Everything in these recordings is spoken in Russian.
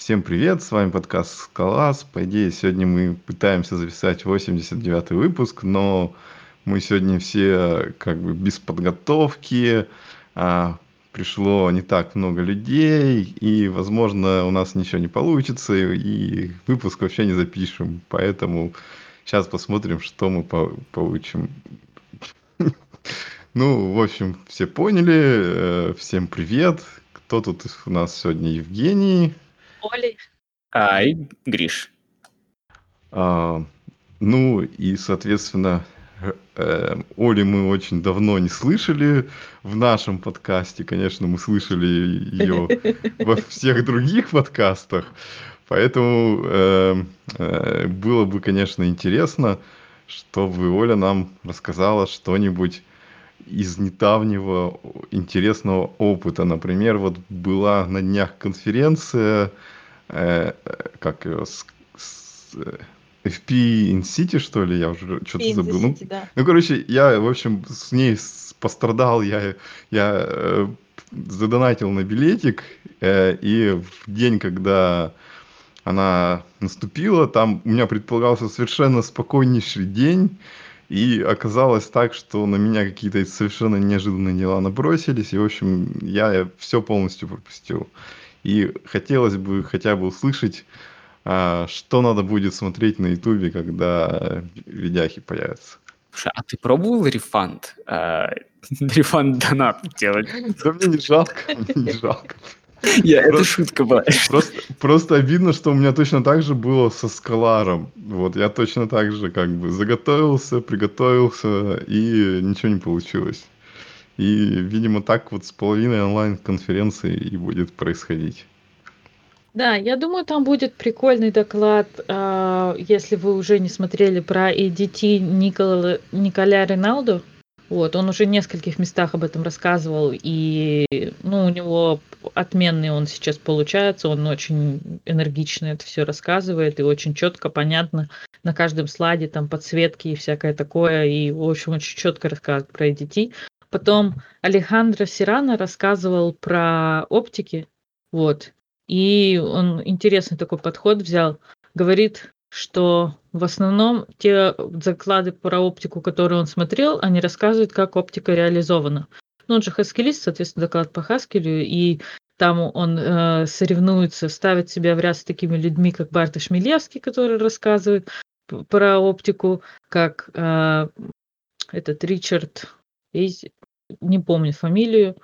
Всем привет, с вами подкаст «Скалас». По идее, сегодня мы пытаемся записать 89-й выпуск, но мы сегодня все как бы без подготовки, а, пришло не так много людей, и, возможно, у нас ничего не получится, и выпуск вообще не запишем. Поэтому сейчас посмотрим, что мы по получим. Ну, в общем, все поняли. Э, всем привет. Кто тут у нас сегодня? Евгений. Оли. Ай, Гриш. А, ну и, соответственно, э, Оли мы очень давно не слышали в нашем подкасте. Конечно, мы слышали ее во всех других подкастах. Поэтому э, э, было бы, конечно, интересно, чтобы Оля нам рассказала что-нибудь из недавнего интересного опыта. Например, вот была на днях конференция, э, как ее, с, с, FP in City, что ли, я уже что-то забыл. City, ну, да. ну, короче, я, в общем, с ней пострадал, я, я э, задонатил на билетик, э, и в день, когда она наступила, там у меня предполагался совершенно спокойнейший день, и оказалось так, что на меня какие-то совершенно неожиданные дела набросились, и, в общем, я все полностью пропустил. И хотелось бы хотя бы услышать, а, что надо будет смотреть на ютубе, когда видяхи появятся. Слушай, а ты пробовал рефанд? А, рефанд донат делать? Да мне не жалко, мне не жалко. Я, это шутка была. Просто, просто обидно, что у меня точно так же было со скаларом. Вот, я точно так же как бы заготовился, приготовился, и ничего не получилось. И, видимо, так вот с половиной онлайн-конференции и будет происходить. Да, я думаю, там будет прикольный доклад, а, если вы уже не смотрели про EDT Никола, Николя Риналду. Вот, он уже в нескольких местах об этом рассказывал, и ну, у него отменный он сейчас получается, он очень энергично это все рассказывает, и очень четко, понятно, на каждом слайде там подсветки и всякое такое, и, в общем, очень четко рассказывает про EDT. Потом Алехандро Сирана рассказывал про оптики, вот, и он интересный такой подход взял, говорит, что в основном те заклады про оптику, которые он смотрел, они рассказывают, как оптика реализована. Ну, он же хаскилист, соответственно, доклад по Хаскелю, и там он э, соревнуется, ставит себя в ряд с такими людьми, как Барта Шмелевский, который рассказывает про оптику, как э, этот Ричард, не помню фамилию,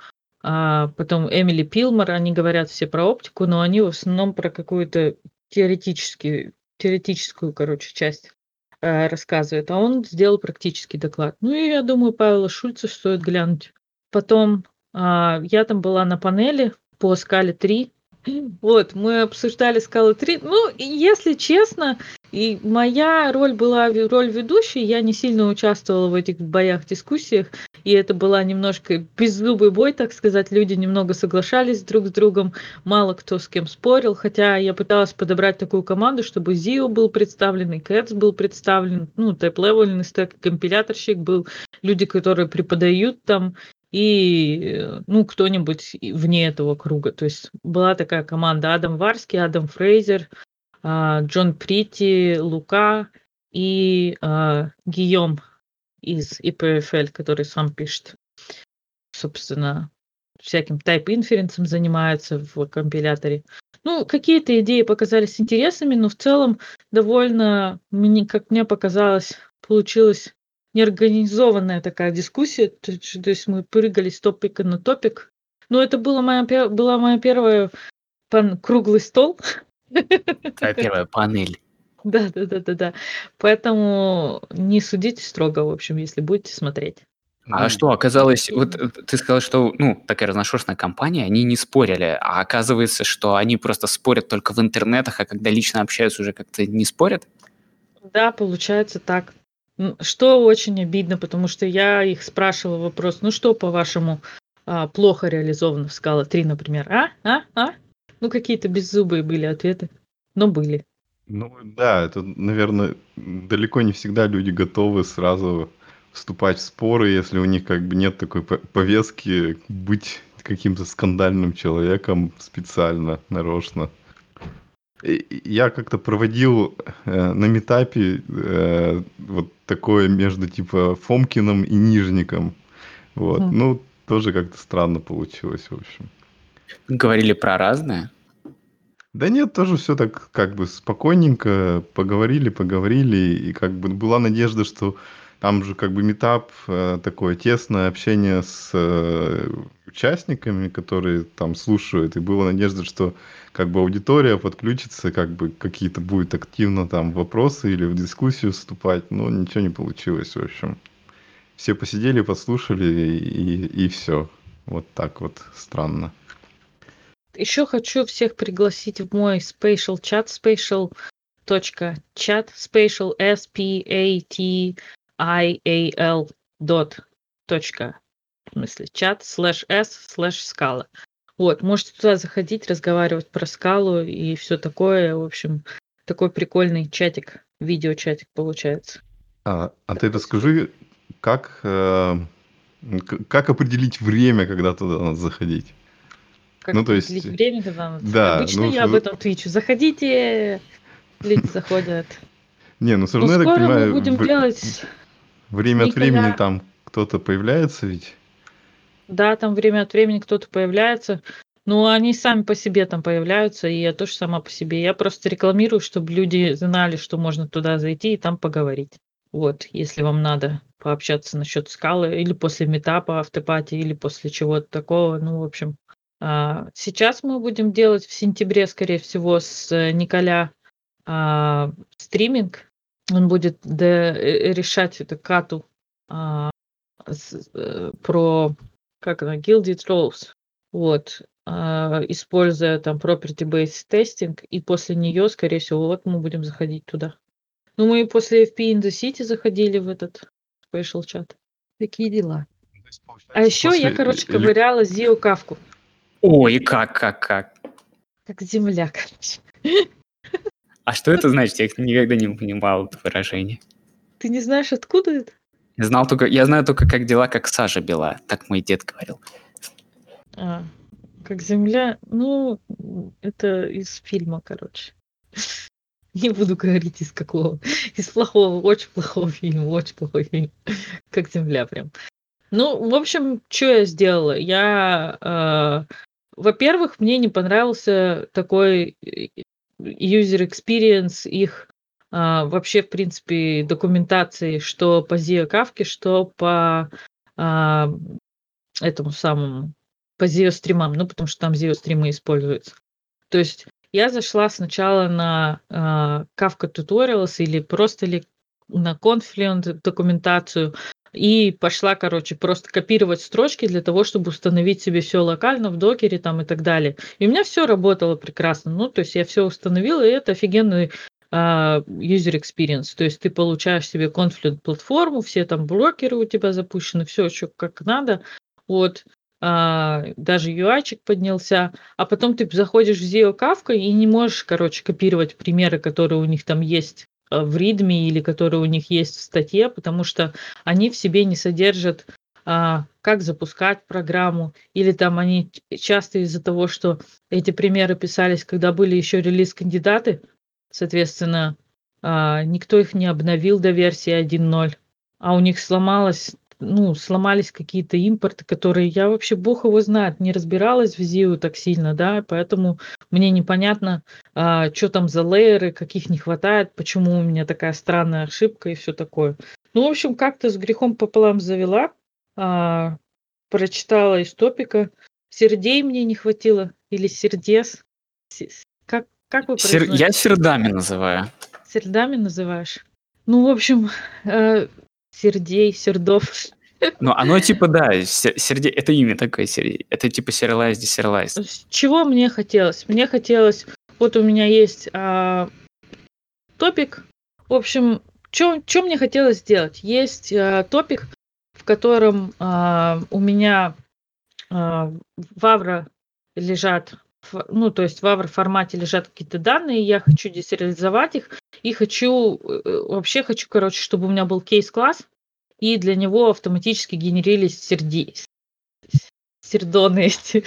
а потом Эмили Пилмор, они говорят все про оптику, но они в основном про какую-то теоретическую теоретическую, короче, часть э, рассказывает, а он сделал практический доклад. Ну и я думаю, Павла Шульца стоит глянуть. Потом э, я там была на панели по скале 3. Вот, мы обсуждали скалу 3. Ну, если честно, и моя роль была роль ведущей, я не сильно участвовала в этих боях, дискуссиях, и это была немножко беззубый бой, так сказать, люди немного соглашались друг с другом, мало кто с кем спорил, хотя я пыталась подобрать такую команду, чтобы Зио был представлен, и Кэтс был представлен, ну, тэп-левельный стек, компиляторщик был, люди, которые преподают там, и, ну, кто-нибудь вне этого круга. То есть была такая команда Адам Варский, Адам Фрейзер, Джон Прити, Лука и а, Гийом из ИПФЛ, который сам пишет, собственно, всяким тайп-инференсом занимается в компиляторе. Ну, какие-то идеи показались интересными, но в целом довольно, мне, как мне показалось, получилась неорганизованная такая дискуссия. То то есть мы прыгали с топика на топик. Но это была моя, была моя первая пан, круглый стол, Твоя первая панель. Да, да, да, да, да. Поэтому не судите строго, в общем, если будете смотреть. А что оказалось, вот э, ты сказал, что, ну, такая разношерстная компания, они не спорили, а оказывается, что они просто спорят только в интернетах, а когда лично общаются, уже как-то не спорят? Да, получается так. Что очень обидно, потому что я их спрашивала вопрос, ну что, по-вашему, а, плохо реализовано в скала 3, например, а? А? А? Ну, какие-то беззубые были ответы, но были. Ну да, это, наверное, далеко не всегда люди готовы сразу вступать в споры, если у них как бы нет такой повестки быть каким-то скандальным человеком специально, нарочно. Я как-то проводил э, на метапе э, вот такое между типа Фомкиным и Нижником. Вот. Мгм. Ну, тоже как-то странно получилось, в общем. Говорили про разное. Да нет, тоже все так как бы спокойненько поговорили, поговорили, и как бы была надежда, что там же как бы метап, э, такое тесное общение с э, участниками, которые там слушают, и была надежда, что как бы аудитория подключится, как бы какие-то будет активно там вопросы или в дискуссию вступать, но ничего не получилось, в общем. Все посидели, послушали, и, и все. Вот так вот странно. Еще хочу всех пригласить в мой spatial чат, spatial точка чат, spatial s p a t i a l dot точка в смысле чат слэш s слэш скала. Вот, можете туда заходить, разговаривать про скалу и все такое. В общем, такой прикольный чатик, видеочатик получается. А, а ты расскажи, как, э, как определить время, когда туда надо заходить? Как Ну, то есть, определить время, когда надо. да, Обычно ну, я об этом твичу. Заходите, люди заходят. Не, ну все Ну, равно, я так скоро мы понимаю, будем делать время от времени там кто-то появляется ведь. Да, там время от времени кто-то появляется. Но они сами по себе там появляются, и я тоже сама по себе. Я просто рекламирую, чтобы люди знали, что можно туда зайти и там поговорить. Вот, если вам надо пообщаться насчет скалы, или после метапа, автопати, или после чего-то такого. Ну, в общем, сейчас мы будем делать в сентябре, скорее всего, с э, Николя а, стриминг. Он будет де- э, решать эту кату а, с- э, про как она, Gilded Roles, вот, а, используя там property-based testing, и после нее, скорее всего, вот мы будем заходить туда. Ну, мы и после FP in the City заходили в этот special чат. Такие дела. А еще я, После короче, эле- ковыряла Зио Кавку, Ой, как, как, как. как земля, короче. А что это значит? Я никогда не понимал это выражение. Ты не знаешь, откуда это? Я знал только, я знаю только, как дела, как сажа бела. Так мой дед говорил. А, как земля, ну, это из фильма, короче. Не буду говорить из какого. Из плохого, очень плохого фильма, очень плохой фильм. Как земля прям. Ну, в общем, что я сделала? Я, э, во-первых, мне не понравился такой э, user experience их а, вообще, в принципе, документации, что по Zio Kafka, что по а, этому самому, по Zio стримам, ну, потому что там Zio стримы используются. То есть я зашла сначала на а, Kafka Tutorials или просто ли на Confluent документацию и пошла, короче, просто копировать строчки для того, чтобы установить себе все локально в докере там и так далее. И у меня все работало прекрасно. Ну, то есть я все установила, и это офигенный а, user experience. То есть ты получаешь себе Confluent платформу, все там блокеры у тебя запущены, все что как надо. Вот а, даже UI поднялся, а потом ты заходишь в Zio Kafka и не можешь, короче, копировать примеры, которые у них там есть в ридме или которые у них есть в статье, потому что они в себе не содержат а, как запускать программу, или там они часто из-за того, что эти примеры писались, когда были еще релиз-кандидаты, соответственно, а, никто их не обновил до версии 1.0, а у них сломалось, ну, сломались какие-то импорты, которые я вообще бог его знает, не разбиралась в ZIO так сильно, да, поэтому мне непонятно, а, что там за лейеры, каких не хватает, почему у меня такая странная ошибка и все такое. Ну, в общем, как-то с грехом пополам завела, а, прочитала из топика. Сердей мне не хватило, или сердец. Се- Как, как вы Сер-? Я сердами называю. Сердами называешь? Ну, в общем, э, сердей, сердов. Ну, оно типа, да, се- серде... это имя такое, сердей. Это типа десерилайз. С чего мне хотелось? Мне хотелось... Вот у меня есть а, топик. В общем, что мне хотелось сделать? Есть а, топик, в котором а, у меня а, в лежат, ну, то есть в Авро формате лежат какие-то данные, я хочу десериализовать их, и хочу, э, вообще хочу, короче, чтобы у меня был кейс-класс, и для него автоматически генерились серди... сердоны эти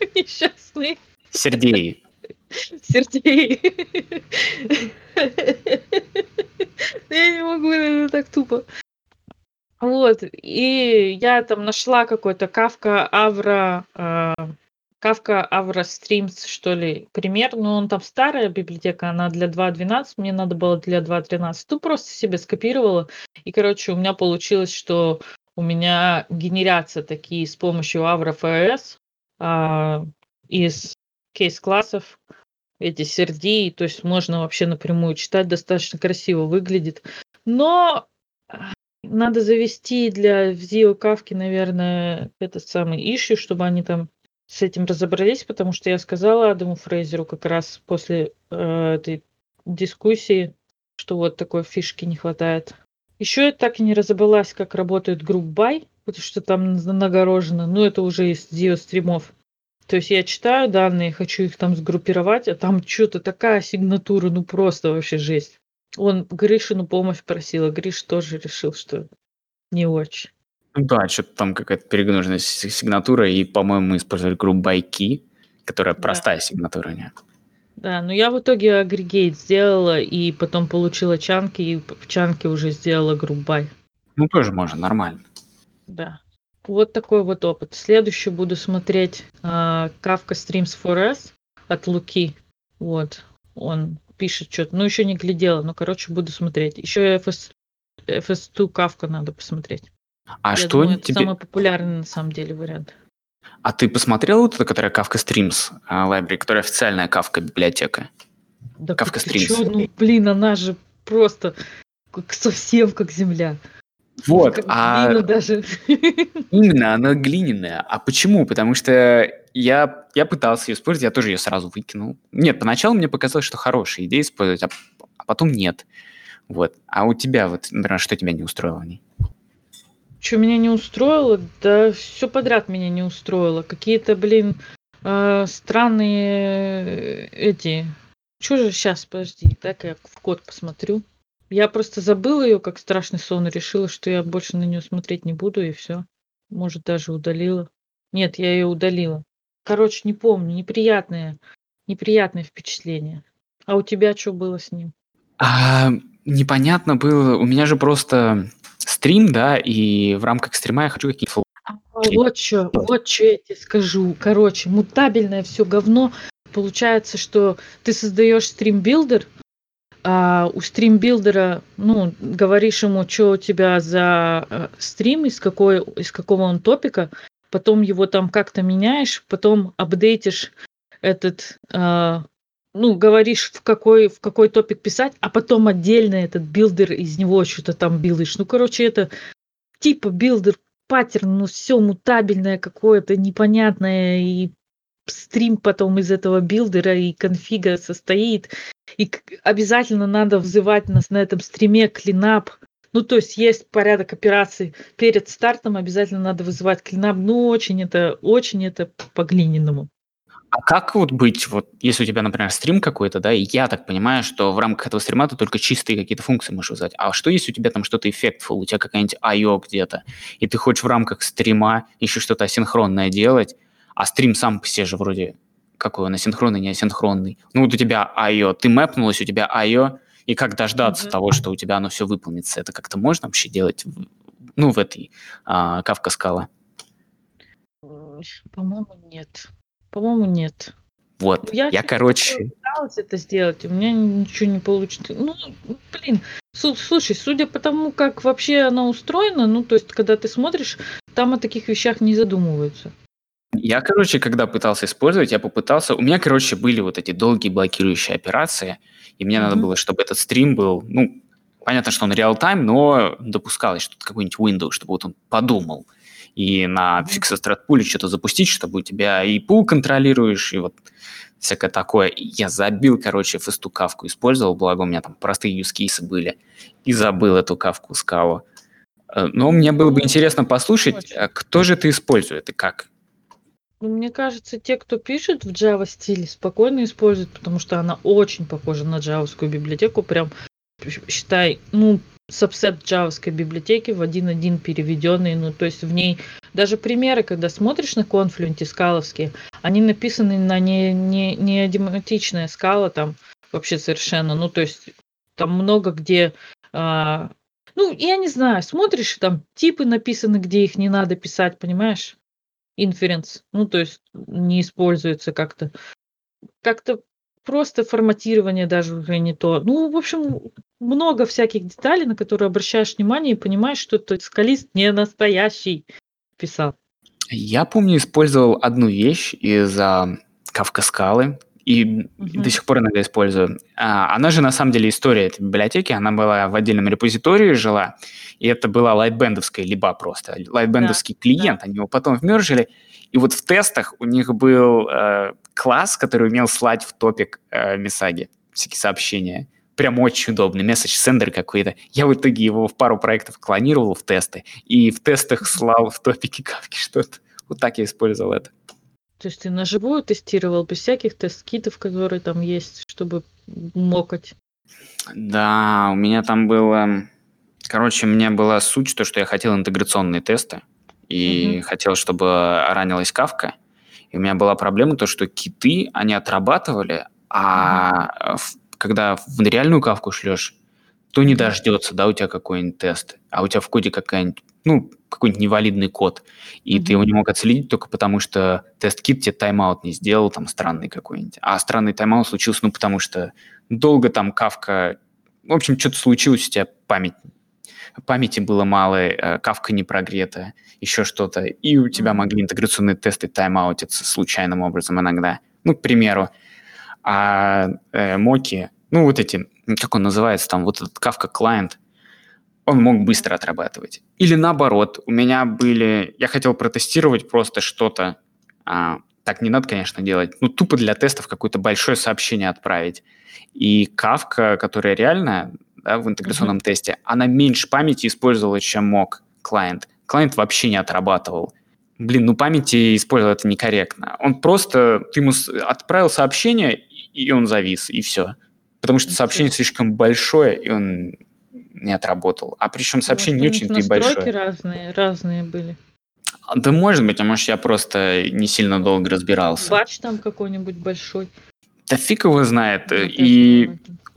несчастные. Сердей. Сергей. Я не могу, это так тупо. Вот, и я там нашла какой-то Кавка Авра, Кавка Авра Стримс, что ли, пример, но он там старая библиотека, она для 2.12, мне надо было для 2.13, ну просто себе скопировала, и, короче, у меня получилось, что у меня генерятся такие с помощью Avra FS а, из кейс-классов, эти сердии, то есть можно вообще напрямую читать, достаточно красиво выглядит. Но надо завести для Zio Кавки, наверное, этот самый ищу, чтобы они там с этим разобрались, потому что я сказала Адаму Фрейзеру как раз после э, этой дискуссии, что вот такой фишки не хватает. Еще я так и не разобралась, как работает групп бай, потому что там нагорожено, но это уже из Zio стримов. То есть я читаю данные, хочу их там сгруппировать, а там что-то такая сигнатура, ну просто вообще жесть. Он Гришину помощь просил, а Гриш тоже решил, что не очень. Ну да, что-то там какая-то перегруженная сигнатура, и, по-моему, мы использовали группу байки, которая да. простая сигнатура, нет? Да, но я в итоге агрегейт сделала, и потом получила чанки, и в чанке уже сделала групп бай. Ну, тоже можно, нормально. Да. Вот такой вот опыт. Следующий буду смотреть Kafka Streams 4S от Луки. Вот. Он пишет что-то. Ну, еще не глядела, но, короче, буду смотреть. Еще FS, FS2 Kafka надо посмотреть. А Я что думаю, тебе... это самый популярный на самом деле вариант. А ты посмотрел вот эту, которая Kafka Streams uh, Library, которая официальная Kafka библиотека? Да Kafka Streams. Чё? Ну, блин, она же просто как, совсем как земля. Вот, как а... даже. Именно, она глиняная. А почему? Потому что я, я пытался ее использовать, я тоже ее сразу выкинул. Нет, поначалу мне показалось, что хорошая идея использовать, а, а потом нет. Вот. А у тебя, вот, например, что тебя не устроило в ней? Что меня не устроило? Да все подряд меня не устроило. Какие-то, блин, э, странные э, эти... Что же сейчас, подожди, так я в код посмотрю. Я просто забыла ее как страшный сон и решила, что я больше на нее смотреть не буду, и все. Может, даже удалила. Нет, я ее удалила. Короче, не помню. Неприятное, неприятное впечатление. А у тебя что было с ним? А, непонятно было. У меня же просто стрим, да, и в рамках стрима я хочу какие-то а, вот что, вот что я тебе скажу. Короче, мутабельное все говно. Получается, что ты создаешь стрим-билдер, а у стримбилдера, ну, говоришь ему, что у тебя за э, стрим, из, какой, из какого он топика, потом его там как-то меняешь, потом апдейтишь этот, э, ну, говоришь, в какой, в какой топик писать, а потом отдельно этот builder из него что-то там билдишь. Ну, короче, это типа builder pattern, ну, все мутабельное какое-то, непонятное, и стрим потом из этого билдера и конфига состоит. И обязательно надо вызывать на этом стриме cleanup. Ну, то есть есть порядок операций. Перед стартом обязательно надо вызывать клинап. Ну, очень это, очень это по-глиняному. А как вот быть, вот если у тебя, например, стрим какой-то, да, и я так понимаю, что в рамках этого стрима ты только чистые какие-то функции можешь вызвать. А что если у тебя там что-то эффектфул, у тебя какая-нибудь IO где-то, и ты хочешь в рамках стрима еще что-то асинхронное делать, а стрим сам по себе же вроде какой он, асинхронный, не асинхронный. Ну вот у тебя I.O., ты мэпнулась, у тебя I.O., и как дождаться mm-hmm. того, что у тебя оно все выполнится? Это как-то можно вообще делать, ну, в этой а, Кавка скала? По-моему, нет. По-моему, нет. Вот, ну, я, я короче... пыталась это сделать, у меня ничего не получится. Ну, блин, слушай, судя по тому, как вообще она устроена, ну, то есть, когда ты смотришь, там о таких вещах не задумываются. Я, короче, когда пытался использовать, я попытался... У меня, короче, были вот эти долгие блокирующие операции, и мне mm-hmm. надо было, чтобы этот стрим был... Ну, понятно, что он реал-тайм, но допускалось, что какой-нибудь Windows, чтобы вот он подумал. И на mm-hmm. пуле что-то запустить, чтобы у тебя и пул контролируешь, и вот всякое такое. я забил, короче, фесту кавку использовал, благо у меня там простые cases были, и забыл эту кавку скалу. Э, но мне было бы интересно послушать, а кто же это использует и как? Ну, мне кажется, те, кто пишет в Java стиле, спокойно используют, потому что она очень похожа на джавовскую библиотеку. Прям, считай, ну, сабсет джавской библиотеки в 1.1 переведенный, ну, то есть в ней даже примеры, когда смотришь на конфлюенте скаловские, они написаны на не, не, не адематичная скала там вообще совершенно, ну, то есть там много где, а, ну, я не знаю, смотришь, там типы написаны, где их не надо писать, понимаешь? Inference, ну, то есть не используется как-то. Как-то просто форматирование даже уже не то. Ну, в общем, много всяких деталей, на которые обращаешь внимание и понимаешь, что этот скалист не настоящий писал. Я помню, использовал одну вещь из а, Кавка Скалы, и Мгм. до сих пор иногда использую. А, она же на самом деле история этой библиотеки, она была в отдельном репозитории жила, и это была лайтбендовская либо просто. Лайтбендовский клиент, они его потом вмержили, и вот в тестах у них был э, класс, который умел слать в топик э, Мисаги, всякие сообщения. Прям очень удобный, месседж сендер какой-то. Я в итоге его в пару проектов клонировал в тесты, и в тестах слал в топике кавки что-то. Вот так я использовал это. То есть ты на живую тестировал без всяких тест-китов, которые там есть, чтобы мокать. Да, у меня там было... Короче, у меня была суть, то, что я хотел интеграционные тесты, и Мгм. хотел, чтобы ранилась кавка. И у меня была проблема, то, что киты, они отрабатывали, а в- когда в реальную кавку шлешь, то не дождется, да, у тебя какой-нибудь тест, а у тебя в коде какая-нибудь, ну, какой-нибудь невалидный код, и ты Мгм. его не мог отследить только потому, что тест-кит тебе тайм-аут не сделал, там, странный какой-нибудь. А странный тайм-аут случился, ну, потому что долго там кавка... В общем, что-то случилось, у тебя память памяти было мало, э, кавка не прогрета, еще что-то, и у тебя могли интеграционные тесты тайм-аутиться случайным образом иногда. Ну, к примеру. А э, моки, ну, вот эти, как он называется, там, вот этот кавка клиент, он мог быстро отрабатывать. Или наоборот, у меня были... Я хотел протестировать просто что-то. а, так не надо, конечно, делать. Ну, тупо для тестов какое-то большое сообщение отправить. И кавка, которая реально да, в интеграционном тесте, она меньше памяти использовала, чем мог клиент. Клиент вообще не отрабатывал. Блин, ну памяти использовал это некорректно. Он просто... Ты ему отправил сообщение, и он завис, и все. Потому что сообщение слишком большое, и он не отработал. А причем сообщение не Может, них очень-то и большое. разные, разные были. А, Да может быть, а может я просто не сильно долго разбирался. Бач там какой-нибудь большой. Да фиг его знает. Ну, И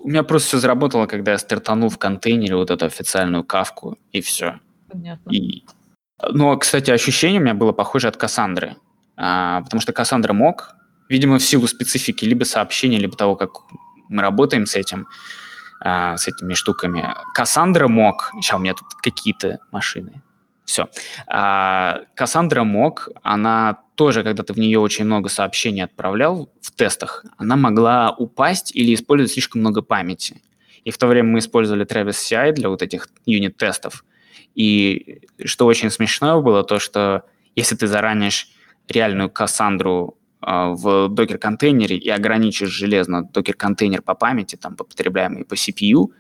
у меня просто все заработало, когда я стартанул в контейнере вот эту официальную кавку, и все. Понятно. И... Ну, а, кстати, ощущение у меня было похоже от Кассандры. А, потому что Кассандра мог, видимо, в силу специфики либо сообщения, либо того, как мы работаем с этим, а, с этими штуками. Кассандра мог... Сейчас у меня тут какие-то машины. Все. Кассандра мог, она тоже, когда ты в нее очень много сообщений отправлял в тестах, она могла упасть или использовать слишком много памяти. И в то время мы использовали Travis CI для вот этих юнит-тестов. И что очень смешное было, то что если ты заранишь реальную Кассандру а, в докер-контейнере и ограничишь железно докер-контейнер по памяти, там, по потребляемой по CPU,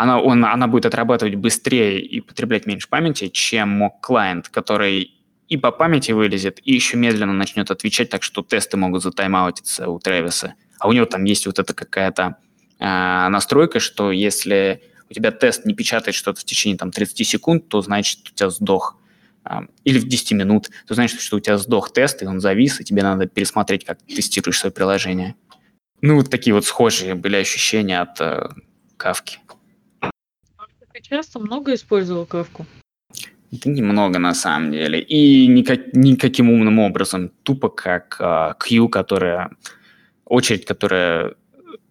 она, он, она будет отрабатывать быстрее и потреблять меньше памяти, чем клиент, который и по памяти вылезет, и еще медленно начнет отвечать, так что тесты могут затаймаутиться у Тревиса. А у него там есть вот эта какая-то э, настройка, что если у тебя тест не печатает что-то в течение там, 30 секунд, то значит у тебя сдох. Э, или в 10 минут, то значит, что у тебя сдох тест, и он завис, и тебе надо пересмотреть, как ты тестируешь свое приложение. Ну, вот такие вот схожие были ощущения от э, кавки. Часто много использовал кавку? Да немного на самом деле. И никак, никаким умным образом. Тупо как э, Q, которая... Очередь, которая...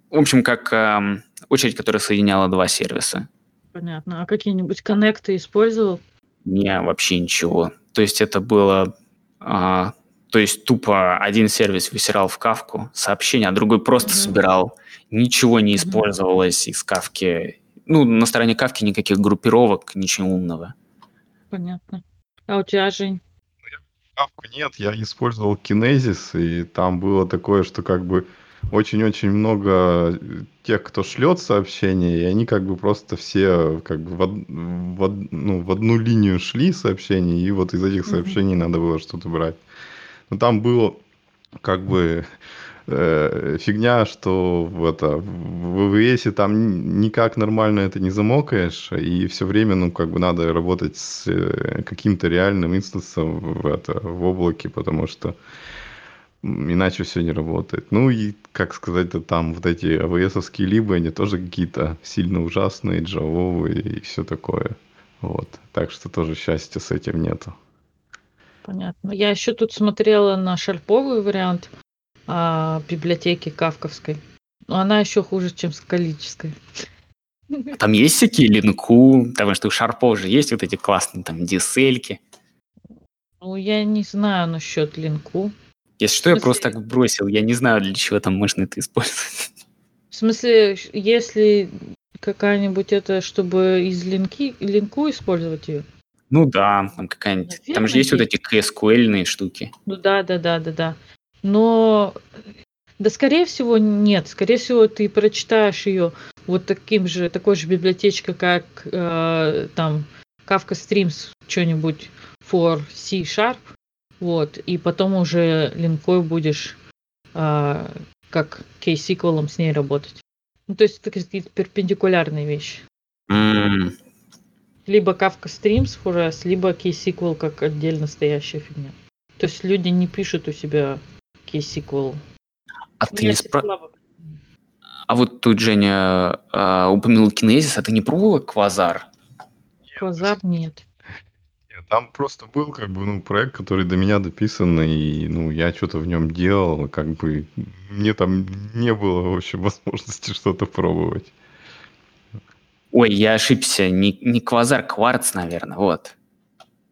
В общем, как э, очередь, которая соединяла два сервиса. Понятно. А какие-нибудь коннекты использовал? Не, вообще ничего. То есть это было... Э, то есть тупо один сервис высирал в кавку сообщение, а другой просто Мгм. собирал. Ничего не Мгм. использовалось из кавки. Ну, на стороне кавки никаких группировок, ничего умного. Понятно. А у тебя, Жень? Кавку нет, я использовал Kinesis, и там было такое, что как бы очень-очень много э, тех, кто шлет сообщения, и они как бы просто все как бы в, од- в од- ну, в одну линию шли сообщения, и вот из этих сообщений надо было что-то брать. Но там было как бы э, фигня, что в, это, в ВВС там никак нормально это не замокаешь, и все время, ну, как бы надо работать с э, каким-то реальным инстансом в, это, в облаке, потому что иначе все не работает. Ну и, как сказать, то там вот эти АВСовские либо, они тоже какие-то сильно ужасные, джавовые и все такое. Вот. Так что тоже счастья с этим нету. Понятно. Я еще тут смотрела на шарповый вариант библиотеки кавковской. Но она еще хуже, чем скалической. Там есть всякие линку, потому что у шарпов же есть вот эти классные там дисельки. Ну, я не знаю насчет линку. Если что, я просто так бросил. Я не знаю, для чего там можно это использовать. В смысле, если какая-нибудь это, чтобы из линки, линку использовать ее? Ну да, там какая-нибудь. Наверное, там же есть, есть вот эти KSQL штуки. Ну да, да, да, да, да. Но да, скорее всего, нет. Скорее всего, ты прочитаешь ее вот таким же, такой же библиотечкой, как э, там Kafka Streams, что-нибудь for C Sharp, вот, и потом уже линкой будешь э, как KSQL с ней работать. Ну, то есть это какие-то перпендикулярные вещи. Mm. Либо Kafka Streams for S, либо KSQL как отдельно стоящая фигня. То есть люди не пишут у себя KSQL. А ты не спра... А вот тут Женя а, упомянул кинезис, а ты не пробовала квазар? Квазар нет. нет. Там просто был как бы ну проект, который до меня дописан, и ну я что-то в нем делал, как бы мне там не было в общем возможности что-то пробовать. Ой, я ошибся, не, не квазар, кварц, наверное, вот.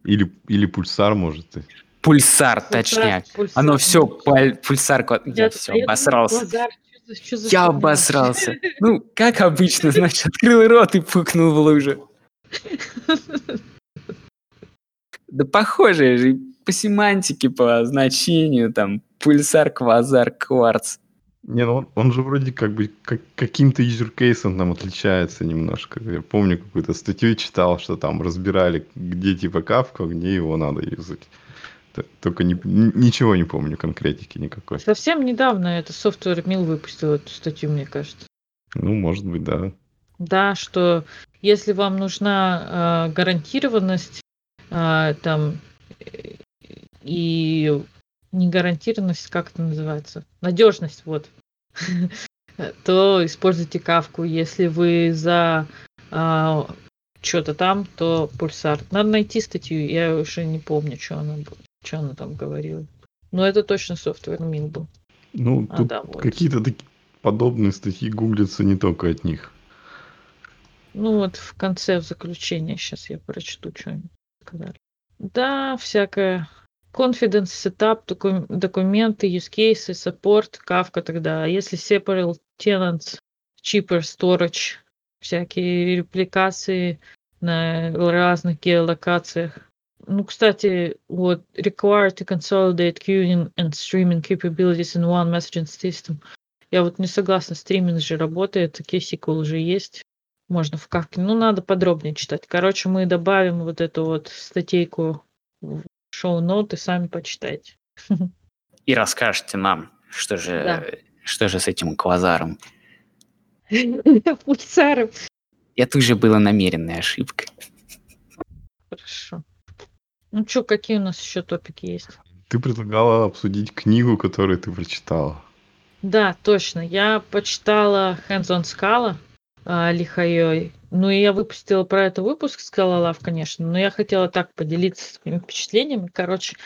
Или, или пульсар, может. Пульсар, точняк. Пульсар, Оно все, пульсар, я, я все, обосрался. Квазар, что за я обосрался. Ну, как обычно, значит, открыл рот и пукнул в лужу. Да похоже же по семантике, по значению, там, пульсар, квазар, кварц. Не, ну он, он же вроде как бы как, каким-то юзеркейсом там отличается немножко. Я помню какую-то статью читал, что там разбирали, где типа кавка, где его надо юзать. Только не, ничего не помню, конкретики никакой. Совсем недавно это Software Mill выпустил эту статью, мне кажется. Ну, может быть, да. Да, что если вам нужна э, гарантированность, э, там, и не гарантированность, как это называется? Надежность, вот. то используйте кавку. Если вы за а, что-то там, то пульсар. Надо найти статью, я уже не помню, что она, что она там говорила. Но это точно софтвер мин был. Ну, а, тут да, вот. какие-то такие подобные статьи гуглятся не только от них. Ну вот в конце, в заключение, сейчас я прочту что-нибудь. Да, всякое confidence, setup, документы, use cases, support, Kafka тогда. А если separate tenants, cheaper storage, всякие репликации на разных геолокациях. Ну, кстати, вот required to consolidate queuing and streaming capabilities in one messaging system. Я вот не согласна, стриминг же работает, KSQL уже есть. Можно в Kafka. Ну, надо подробнее читать. Короче, мы добавим вот эту вот статейку шоу-ноты сами почитайте. И расскажете нам, что же, да. что же с этим квазаром. Пульсаром. Это уже была намеренная ошибка. Хорошо. Ну что, какие у нас еще топики есть? Ты предлагала обсудить книгу, которую ты прочитала. Да, точно. Я почитала Hands on Scala а, Ли Хаойи. Ну, и я выпустила про это выпуск Scala Love, конечно, но я хотела так поделиться своими впечатлениями. Короче,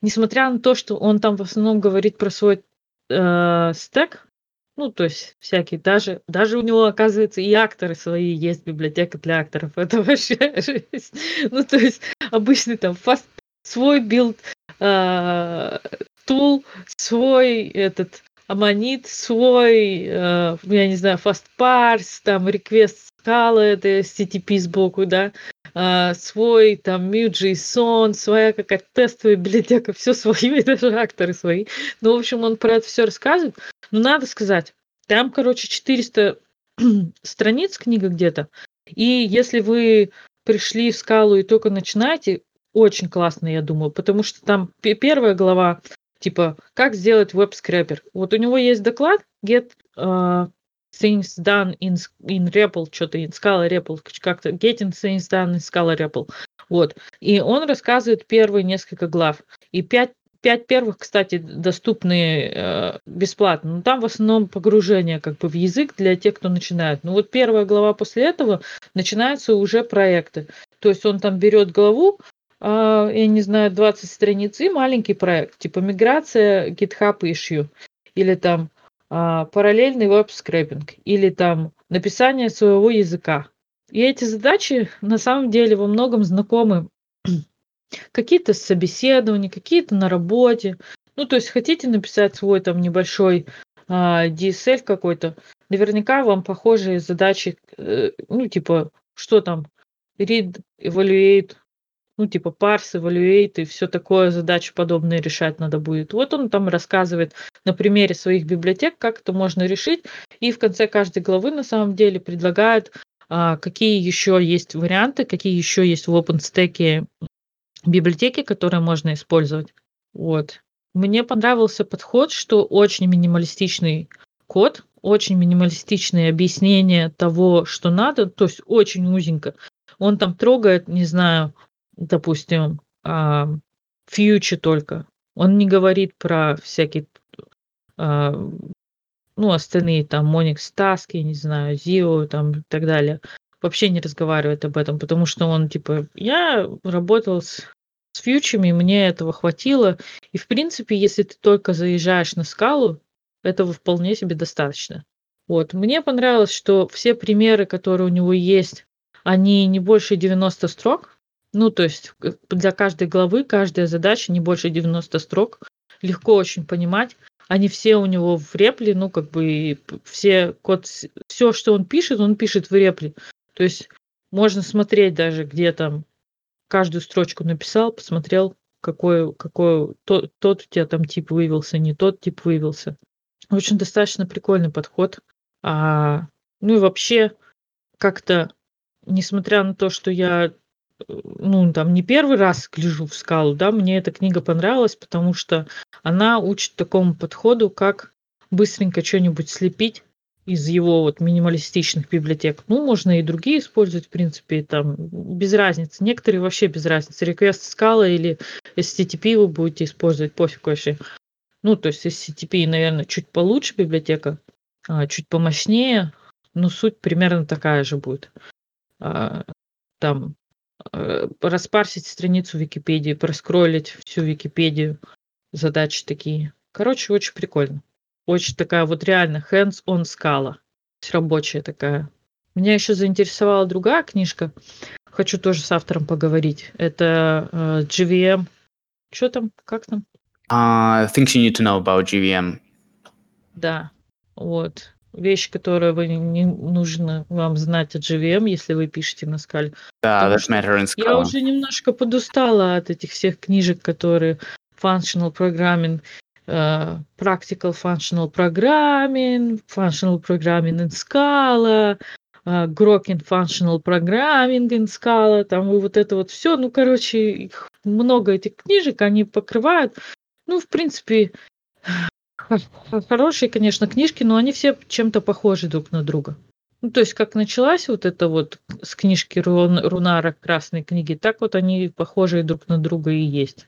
несмотря на то, что он там в основном говорит про свой э, стек, ну, то есть всякие, даже, даже у него, оказывается, и акторы свои есть, библиотека для акторов. Это вообще жесть. Ну, то есть обычный там фаст, свой build, э, тул, свой этот Аммонит свой, э, я не знаю, FastParse, там request скала, это HTTP сбоку, да, э, свой там Mu.json, своя какая-то тестовая библиотека, все свое, и даже акторы свои. Ну, в общем, он про это все рассказывает. Но надо сказать, там, короче, 400 страниц книга где-то. И если вы пришли в скалу и только начинаете, очень классно, я думаю, потому что там первая глава Типа, как сделать веб-скрепер. Вот у него есть доклад get uh, things done in, in REPL, что-то in Scala REPL, как-то getting things done in Scala REPL. Вот. И он рассказывает первые несколько глав. И пять пять первых, кстати, доступны э, бесплатно. Но там в основном погружение как бы в язык для тех, кто начинает. Ну вот первая глава после этого начинаются уже проекты. То есть он там берет главу, э, я не знаю, 20 страниц и маленький проект, типа миграция GitHub issue, или там э, параллельный веб-скрепинг, или там написание своего языка. И эти задачи на самом деле во многом знакомы какие-то собеседования, какие-то на работе. Ну, то есть хотите написать свой там небольшой а, DSL какой-то, наверняка вам похожие задачи, э, ну, типа, что там, read, evaluate, ну, типа parse, evaluate и все такое задачи подобные решать надо будет. Вот он там рассказывает на примере своих библиотек, как это можно решить, и в конце каждой главы на самом деле предлагает, а, какие еще есть варианты, какие еще есть в OpenStack библиотеки, которые можно использовать. Вот. Мне понравился подход, что очень минималистичный код, очень минималистичные объяснения того, что надо, то есть очень узенько. Он там трогает, не знаю, допустим, а, фьючи только. Он не говорит про всякие, а, ну, остальные там Monix Task, не знаю, Zio там и так далее. Вообще не разговаривает об этом, потому что он типа, я работал с с фьючами мне этого хватило. И, в принципе, если ты только заезжаешь на скалу, этого вполне себе достаточно. Вот. Мне понравилось, что все примеры, которые у него есть, они не больше 90 строк. Ну, то есть для каждой главы, каждая задача не больше 90 строк. Легко очень понимать. Они все у него в репле, ну, как бы все код, все, что он пишет, он пишет в репле. То есть можно смотреть даже, где там каждую строчку написал, посмотрел, какой, какой тот, тот у тебя там тип вывелся, не тот тип вывелся. Очень достаточно прикольный подход. А, ну и вообще, как-то, несмотря на то, что я ну, там, не первый раз гляжу в скалу, да, мне эта книга понравилась, потому что она учит такому подходу, как быстренько что-нибудь слепить, из его вот минималистичных библиотек. Ну, можно и другие использовать, в принципе, там без разницы. Некоторые вообще без разницы. Request Scala или SCTP вы будете использовать, пофиг вообще. Ну, то есть SCTP, наверное, чуть получше библиотека, а, чуть помощнее, но суть примерно такая же будет. А, там а, распарсить страницу Википедии, проскролить всю Википедию, задачи такие. Короче, очень прикольно. Очень такая вот реально hands-on скала. Рабочая такая. Меня еще заинтересовала другая книжка. Хочу тоже с автором поговорить. Это э, GVM. Что там? Как там? Uh, things you need to know about GVM. Да. Вот. Вещи, которые вы не нужно вам знать от GVM, если вы пишете на скале. Да, that matter in Scala. Я уже немножко подустала от этих всех книжек, которые functional programming practical functional programming, functional programming in Scala, Grok in functional programming in Scala, там и вот это вот все. Ну, короче, их много этих книжек, они покрывают. Ну, в принципе, хорошие, конечно, книжки, но они все чем-то похожи друг на друга. Ну, то есть, как началась вот это вот с книжки Рун, Рунара «Красной книги», так вот они похожие друг на друга и есть.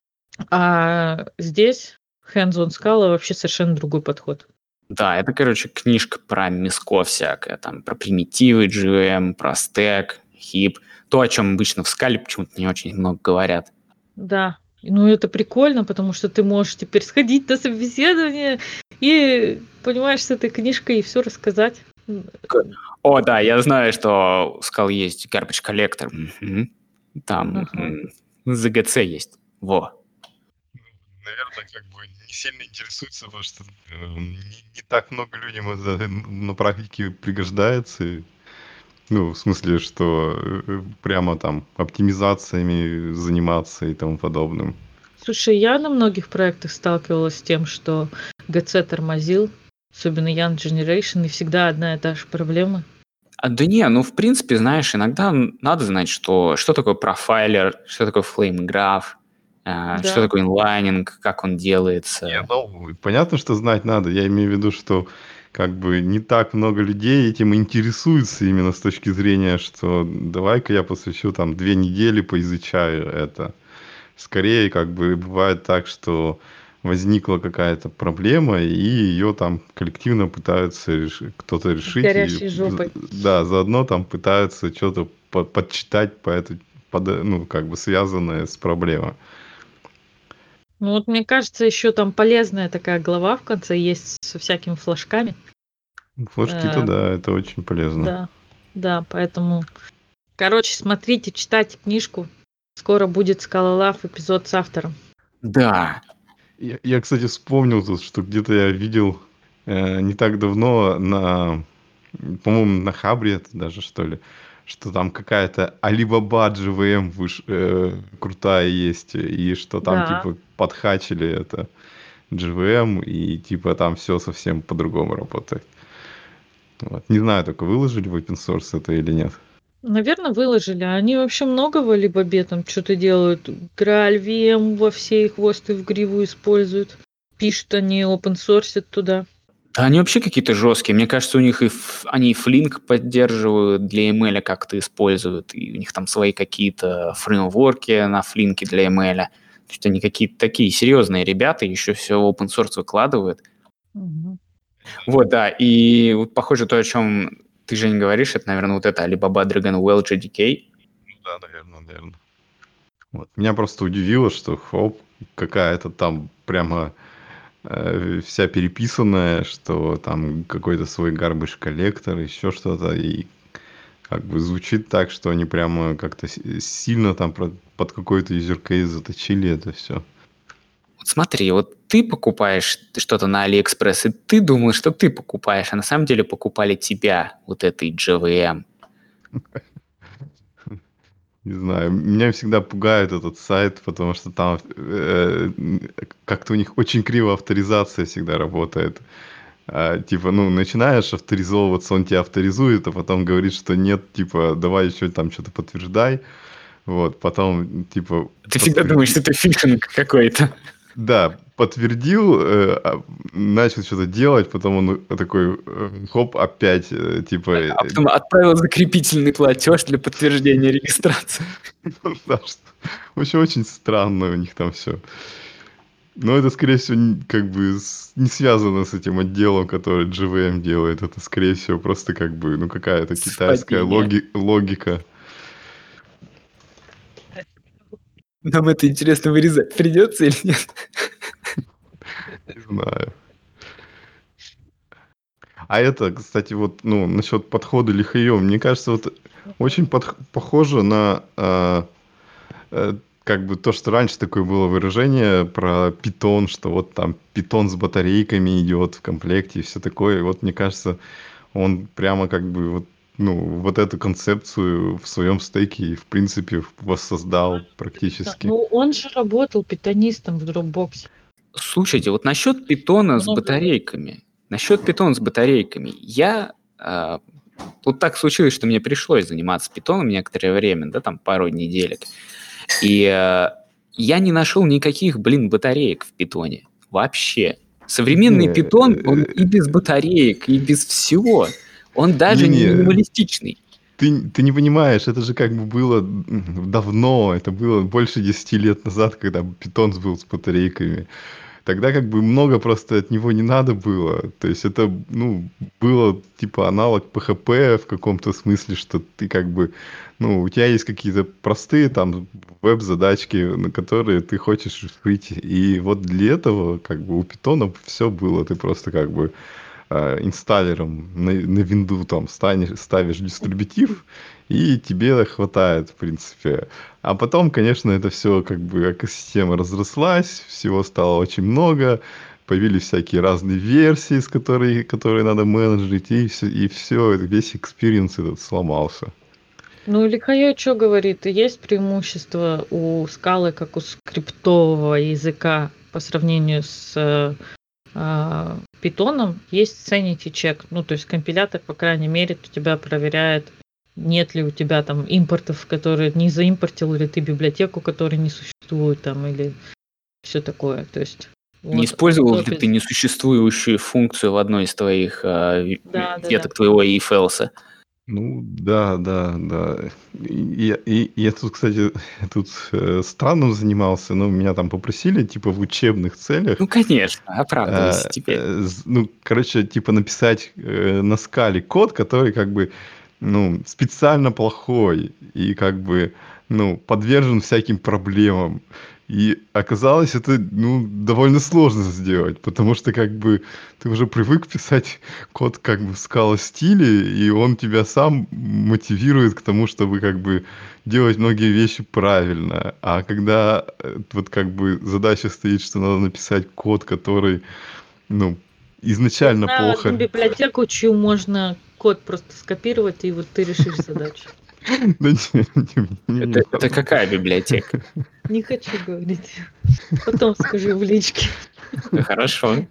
А здесь Hands-on Scala вообще совершенно другой подход. Да, это, короче, книжка про миско всякое, там, про примитивы GVM, про стек, хип, то, о чем обычно в скале почему-то не очень много говорят. Да, ну это прикольно, потому что ты можешь теперь сходить на собеседование и понимаешь с этой книжкой и все рассказать. О, да, я знаю, что у скал есть garbage collector. Там ага. ZGC есть. Во. Наверное, как бы не сильно интересуется, потому что э, не, не так много людям это на практике пригождается. Ну, в смысле, что э, прямо там оптимизациями заниматься и тому подобным. Слушай, я на многих проектах сталкивалась с тем, что GC тормозил, особенно Young Generation, и всегда одна и та же проблема. А, да не, ну, в принципе, знаешь, иногда надо знать, что, что такое профайлер, что такое flame graph, а, Да. что такое инлайнинг, как он делается. Не, ну, понятно, что знать надо. Я имею в виду, что как бы не так много людей этим интересуется именно с точки зрения, что давай-ка я посвящу там две недели, поизучаю это. Скорее, как бы бывает так, что возникла какая-то проблема, и ее там коллективно пытаются реши- кто-то решить. и горящей жопой. Да, заодно там пытаются что-то по- подчитать по этой, под- ну, как бы связанное с проблемой. Ну вот мне кажется, еще там полезная такая глава в конце есть со всякими флажками. Флажки-то, Э, да, это очень полезно. Да, да, поэтому... Короче, смотрите, читайте книжку. Скоро будет Скалолав эпизод с автором. Да, Я, я, кстати, вспомнил тут, что где-то я видел э, не так давно на, по-моему, на Хабре это даже, что ли, что там какая-то Alibaba GVM выш- э, крутая есть, и что там, Да. типа, подхачили это GVM, и, типа, там все совсем по-другому работает. Вот. Не знаю, только выложили в open source это или нет. Наверное, выложили. Они вообще много в Алибабе там что-то делают. Грааль VM во все хвосты в гриву используют. Пишут они, open source туда. Да они вообще какие-то жесткие. Мне кажется, у них и ф- они и Flink поддерживают для ML как-то используют, и у них там свои какие-то фреймворки на Flink для ML. То есть они какие-то такие серьезные ребята, еще все в open source выкладывают. Мгм. Вот, да, и вот похоже то, о чем ты, Жень, говоришь, это, наверное, вот это Alibaba Dragon Well JDK. Да, наверное, наверное. Вот. Меня просто удивило, что хоп, какая-то там прямо вся переписанная, что там какой-то свой garbage коллектор, еще что-то, и как бы звучит так, что они прямо как-то сильно там под какой-то case заточили это все. Вот смотри, вот ты покупаешь что-то на AliExpress, и ты думаешь, что ты покупаешь, а на самом деле покупали тебя, вот этой JVM. Не знаю, меня всегда пугает этот сайт, потому что там э, как-то у них очень криво авторизация всегда работает. А, типа, ну, начинаешь авторизовываться, он тебя авторизует, а потом говорит, что нет, типа, давай еще там что-то подтверждай. Вот, потом, типа... Ты всегда подтвер- думаешь, что это фишинг какой-то. Да, подтвердил, э, а, начал что-то делать, потом он такой, э, хоп, опять, э, типа... А потом отправил закрепительный платеж для подтверждения регистрации. Да, что- Вообще очень странно у них там все. Но это, скорее всего, как бы не связано с этим отделом, который GVM делает. Это, скорее всего, просто как бы, ну, какая-то китайская логи- логика. Нам это интересно вырезать придется или нет? Не знаю. А это, кстати, вот, ну, насчет подхода лихаем, мне кажется, вот очень подх- похоже на а, э, как бы то, что раньше такое было выражение про питон, что вот там питон с батарейками идет в комплекте и все такое. И вот мне кажется, он прямо как бы вот, ну, вот эту концепцию в своем стейке, в принципе, воссоздал практически. Ну, он же работал питонистом в Dropbox. Слушайте, вот насчет питона с Много. батарейками. Насчет питона с батарейками. Я... а, вот так случилось, что мне пришлось заниматься питоном некоторое время, да, там пару неделек. И а, я не нашел никаких, блин, батареек в питоне. Вообще. Современный питон, он э, и без батареек, и без всего. Он даже не минималистичный. Ты, ты не понимаешь, это же как бы было давно, это было больше 10 лет назад, когда питон был с батарейками. Тогда как бы много просто от него не надо было. То есть это, ну, было типа аналог PHP в каком-то смысле, что ты как бы, ну, у тебя есть какие-то простые там веб-задачки, на которые ты хочешь решить. И вот для этого как бы у питона все было. Ты просто как бы э, инсталлером на, на винду там станешь, ставишь дистрибутив, и тебе хватает, в принципе. А потом, конечно, это все как бы экосистема разрослась, всего стало очень много, появились всякие разные версии, с которой, которые надо менеджерить, и все, и все, весь experience этот сломался. Ну, Ли Хаойи что говорит? Есть преимущество у скалы, как у скриптового языка по сравнению с э, а, питоном. Есть sanity check. Ну, то есть компилятор, по крайней мере, у тебя проверяет, нет ли у тебя там импортов, которые не заимпортил, или ты библиотеку, которой не существует. там или все такое. То есть не использовал ли ты несуществующую функцию в одной из твоих э, да, веток да. твоего if Ну, да, да, да. И, и, я тут, кстати, тут э, странным занимался, но меня там попросили, типа, в учебных целях. Ну, конечно, оправдывайся э, теперь. Э, ну, короче, типа, написать э, на скале код, который, как бы, ну, специально плохой и, как бы, ну, подвержен всяким проблемам. И оказалось, это ну, довольно сложно сделать, потому что как бы ты уже привык писать код как бы в скала стиле, и он тебя сам мотивирует к тому, чтобы как бы делать многие вещи правильно. А когда э, вот как бы задача стоит, что надо написать код, который ну, изначально На плохо... библиотеку, чью можно код просто скопировать, и вот ты решишь задачу. Это какая библиотека? Не хочу говорить. Потом скажу в личке. Хорошо.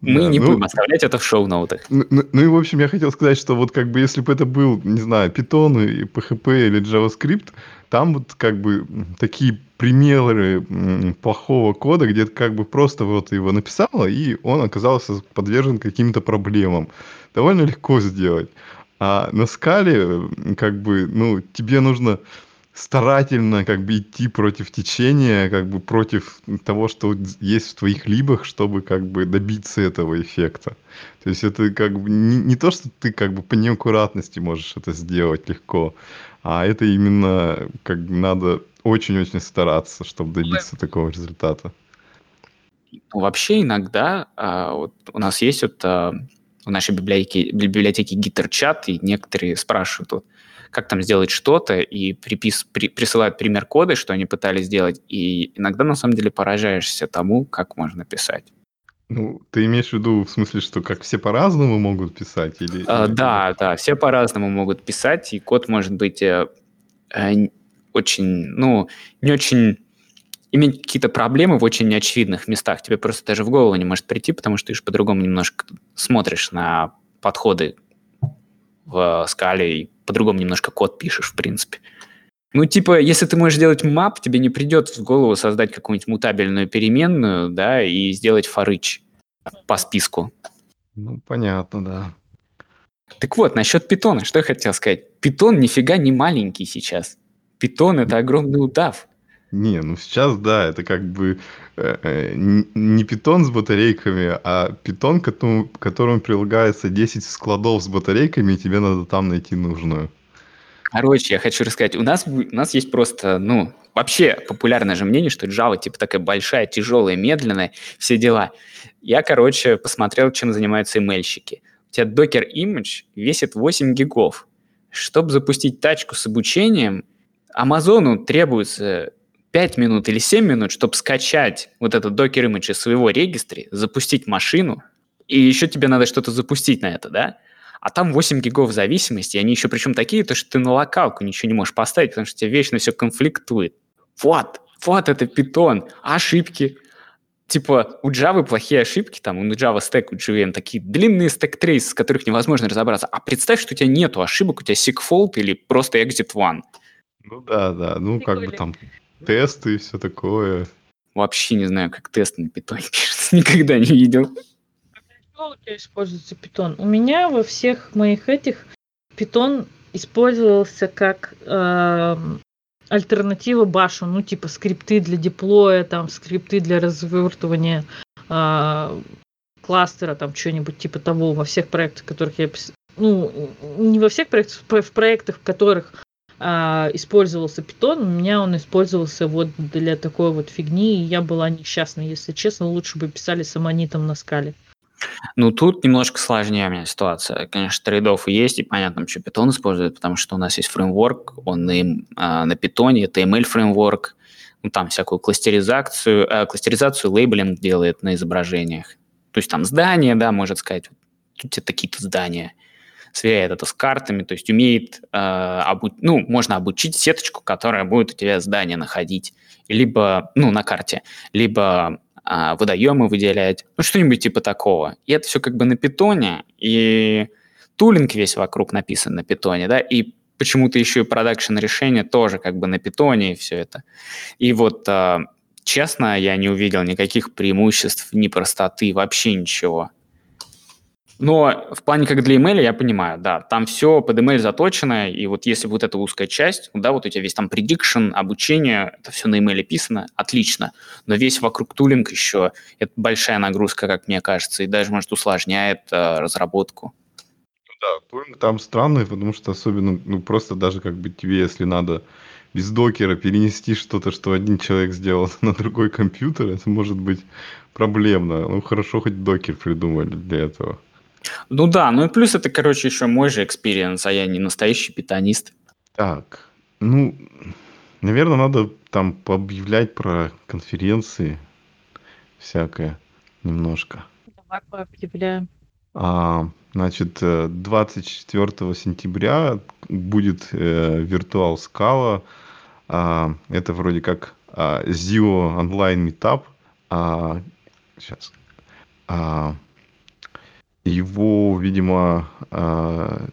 Мы не ну будем оставлять это в шоу-ноутах. Ну, ну, ну и, в общем, я хотел сказать, что вот как бы если бы это был, не знаю, Python, и PHP или JavaScript, там вот как бы такие примеры плохого кода, где ты как бы просто вот его написала, и он оказался подвержен каким-то проблемам. Довольно легко сделать. А на скале, как бы, ну, тебе нужно старательно как бы идти против течения, как бы против того, что есть в твоих либах, чтобы как бы добиться этого эффекта. То есть это как бы не, не то, что ты как бы по неаккуратности можешь это сделать легко, а это именно как бы надо очень-очень стараться, чтобы добиться такого результата. Вообще иногда а, вот у нас есть вот а, в нашей библиотеке, библиотеке GitterChat, и некоторые спрашивают, вот, как там сделать что-то, и припис, при, присылают пример кода, что они пытались сделать, и иногда на самом деле поражаешься тому, как можно писать. Ну, ты имеешь в виду в смысле, что как все по-разному могут писать? Или, а, или... Да, да, все по-разному могут писать, и код может быть э, э, очень, ну, не очень иметь какие-то проблемы в очень неочевидных местах. Тебе просто даже в голову не может прийти, потому что ты же по-другому немножко смотришь на подходы в скале и по-другому немножко код пишешь, в принципе. Ну, типа, если ты можешь сделать мап, тебе не придет в голову создать какую-нибудь мутабельную переменную, да, и сделать форыч по списку. Ну, понятно, да. Так вот, насчет питона, что я хотел сказать. Питон нифига не маленький сейчас. Питон — это огромный удав. Не, ну сейчас да, это как бы э, э, не питон с батарейками, а питон, к к которому прилагается 10 складов с батарейками, и тебе надо там найти нужную. Короче, я хочу рассказать, у нас, у нас есть просто, ну, вообще популярное же мнение, что Java типа такая большая, тяжелая, медленная, все дела. Я, короче, посмотрел, чем занимаются ML-щики. У тебя Docker Image весит 8 гигов. Чтобы запустить тачку с обучением, Амазону требуется 5 минут или 7 минут, чтобы скачать вот этот докер имидж из своего регистра, запустить машину, и еще тебе надо что-то запустить на это, да? А там 8 гигов зависимости, и они еще причем такие, то что ты на локалку ничего не можешь поставить, потому что тебе вечно все конфликтует. Вот, вот это питон, ошибки. Типа у Java плохие ошибки, там у Java Stack, у JVM такие длинные стек трейсы, с которых невозможно разобраться. А представь, что у тебя нету ошибок, у тебя segfault или просто exit one. Ну да, да, ну как бы там тесты и все такое. Вообще не знаю, как тест на питоне пишется, никогда не видел. У тебя используется питон? У меня во всех моих этих питон использовался как э, альтернатива башу, ну типа скрипты для деплоя, там скрипты для развертывания э, кластера, там что-нибудь типа того во всех проектах, которых я ну не во всех проектах, в проектах, в которых использовался питон, у меня он использовался вот для такой вот фигни, и я была несчастна, если честно, лучше бы писали с аммонитом на скале. Ну, тут немножко сложнее у меня ситуация. Конечно, трейдов есть, и понятно, что питон использует, потому что у нас есть фреймворк, он и, а, на питоне, это ML фреймворк, ну, там всякую кластеризацию, э, кластеризацию, лейблинг делает на изображениях. То есть там здания, да, может сказать, тут это такие-то здания – сверяет это с картами, то есть умеет, э, обу- ну, можно обучить сеточку, которая будет у тебя здание находить, либо, ну, на карте, либо э, водоемы выделять, ну, что-нибудь типа такого. И это все как бы на питоне, и тулинг весь вокруг написан на питоне, да, и почему-то еще и продакшн решение тоже как бы на питоне и все это. И вот а, честно, я не увидел никаких преимуществ, ни простоты, вообще ничего. Но в плане как для email я понимаю, да, там все под email заточено, и вот если вот эта узкая часть, да, вот у тебя весь там prediction, обучение, это все на email писано, отлично. Но весь вокруг tooling еще, это большая нагрузка, как мне кажется, и даже, может, усложняет э, разработку. Да, tooling там странный, потому что особенно, ну, просто даже как бы тебе, если надо без докера перенести что-то, что один человек сделал на другой компьютер, это может быть проблемно. Ну, хорошо, хоть Docker придумали для этого. Ну да, ну и плюс это, короче, еще мой же experience, а я не настоящий питонист. Так, ну, наверное, надо там пообъявлять про конференции всякое немножко. Давай пообъявляем. А, значит, 24 э, сентября будет э, Virtual Scala. А, это вроде как а, Zio онлайн метап. А, сейчас. А, его, видимо, а,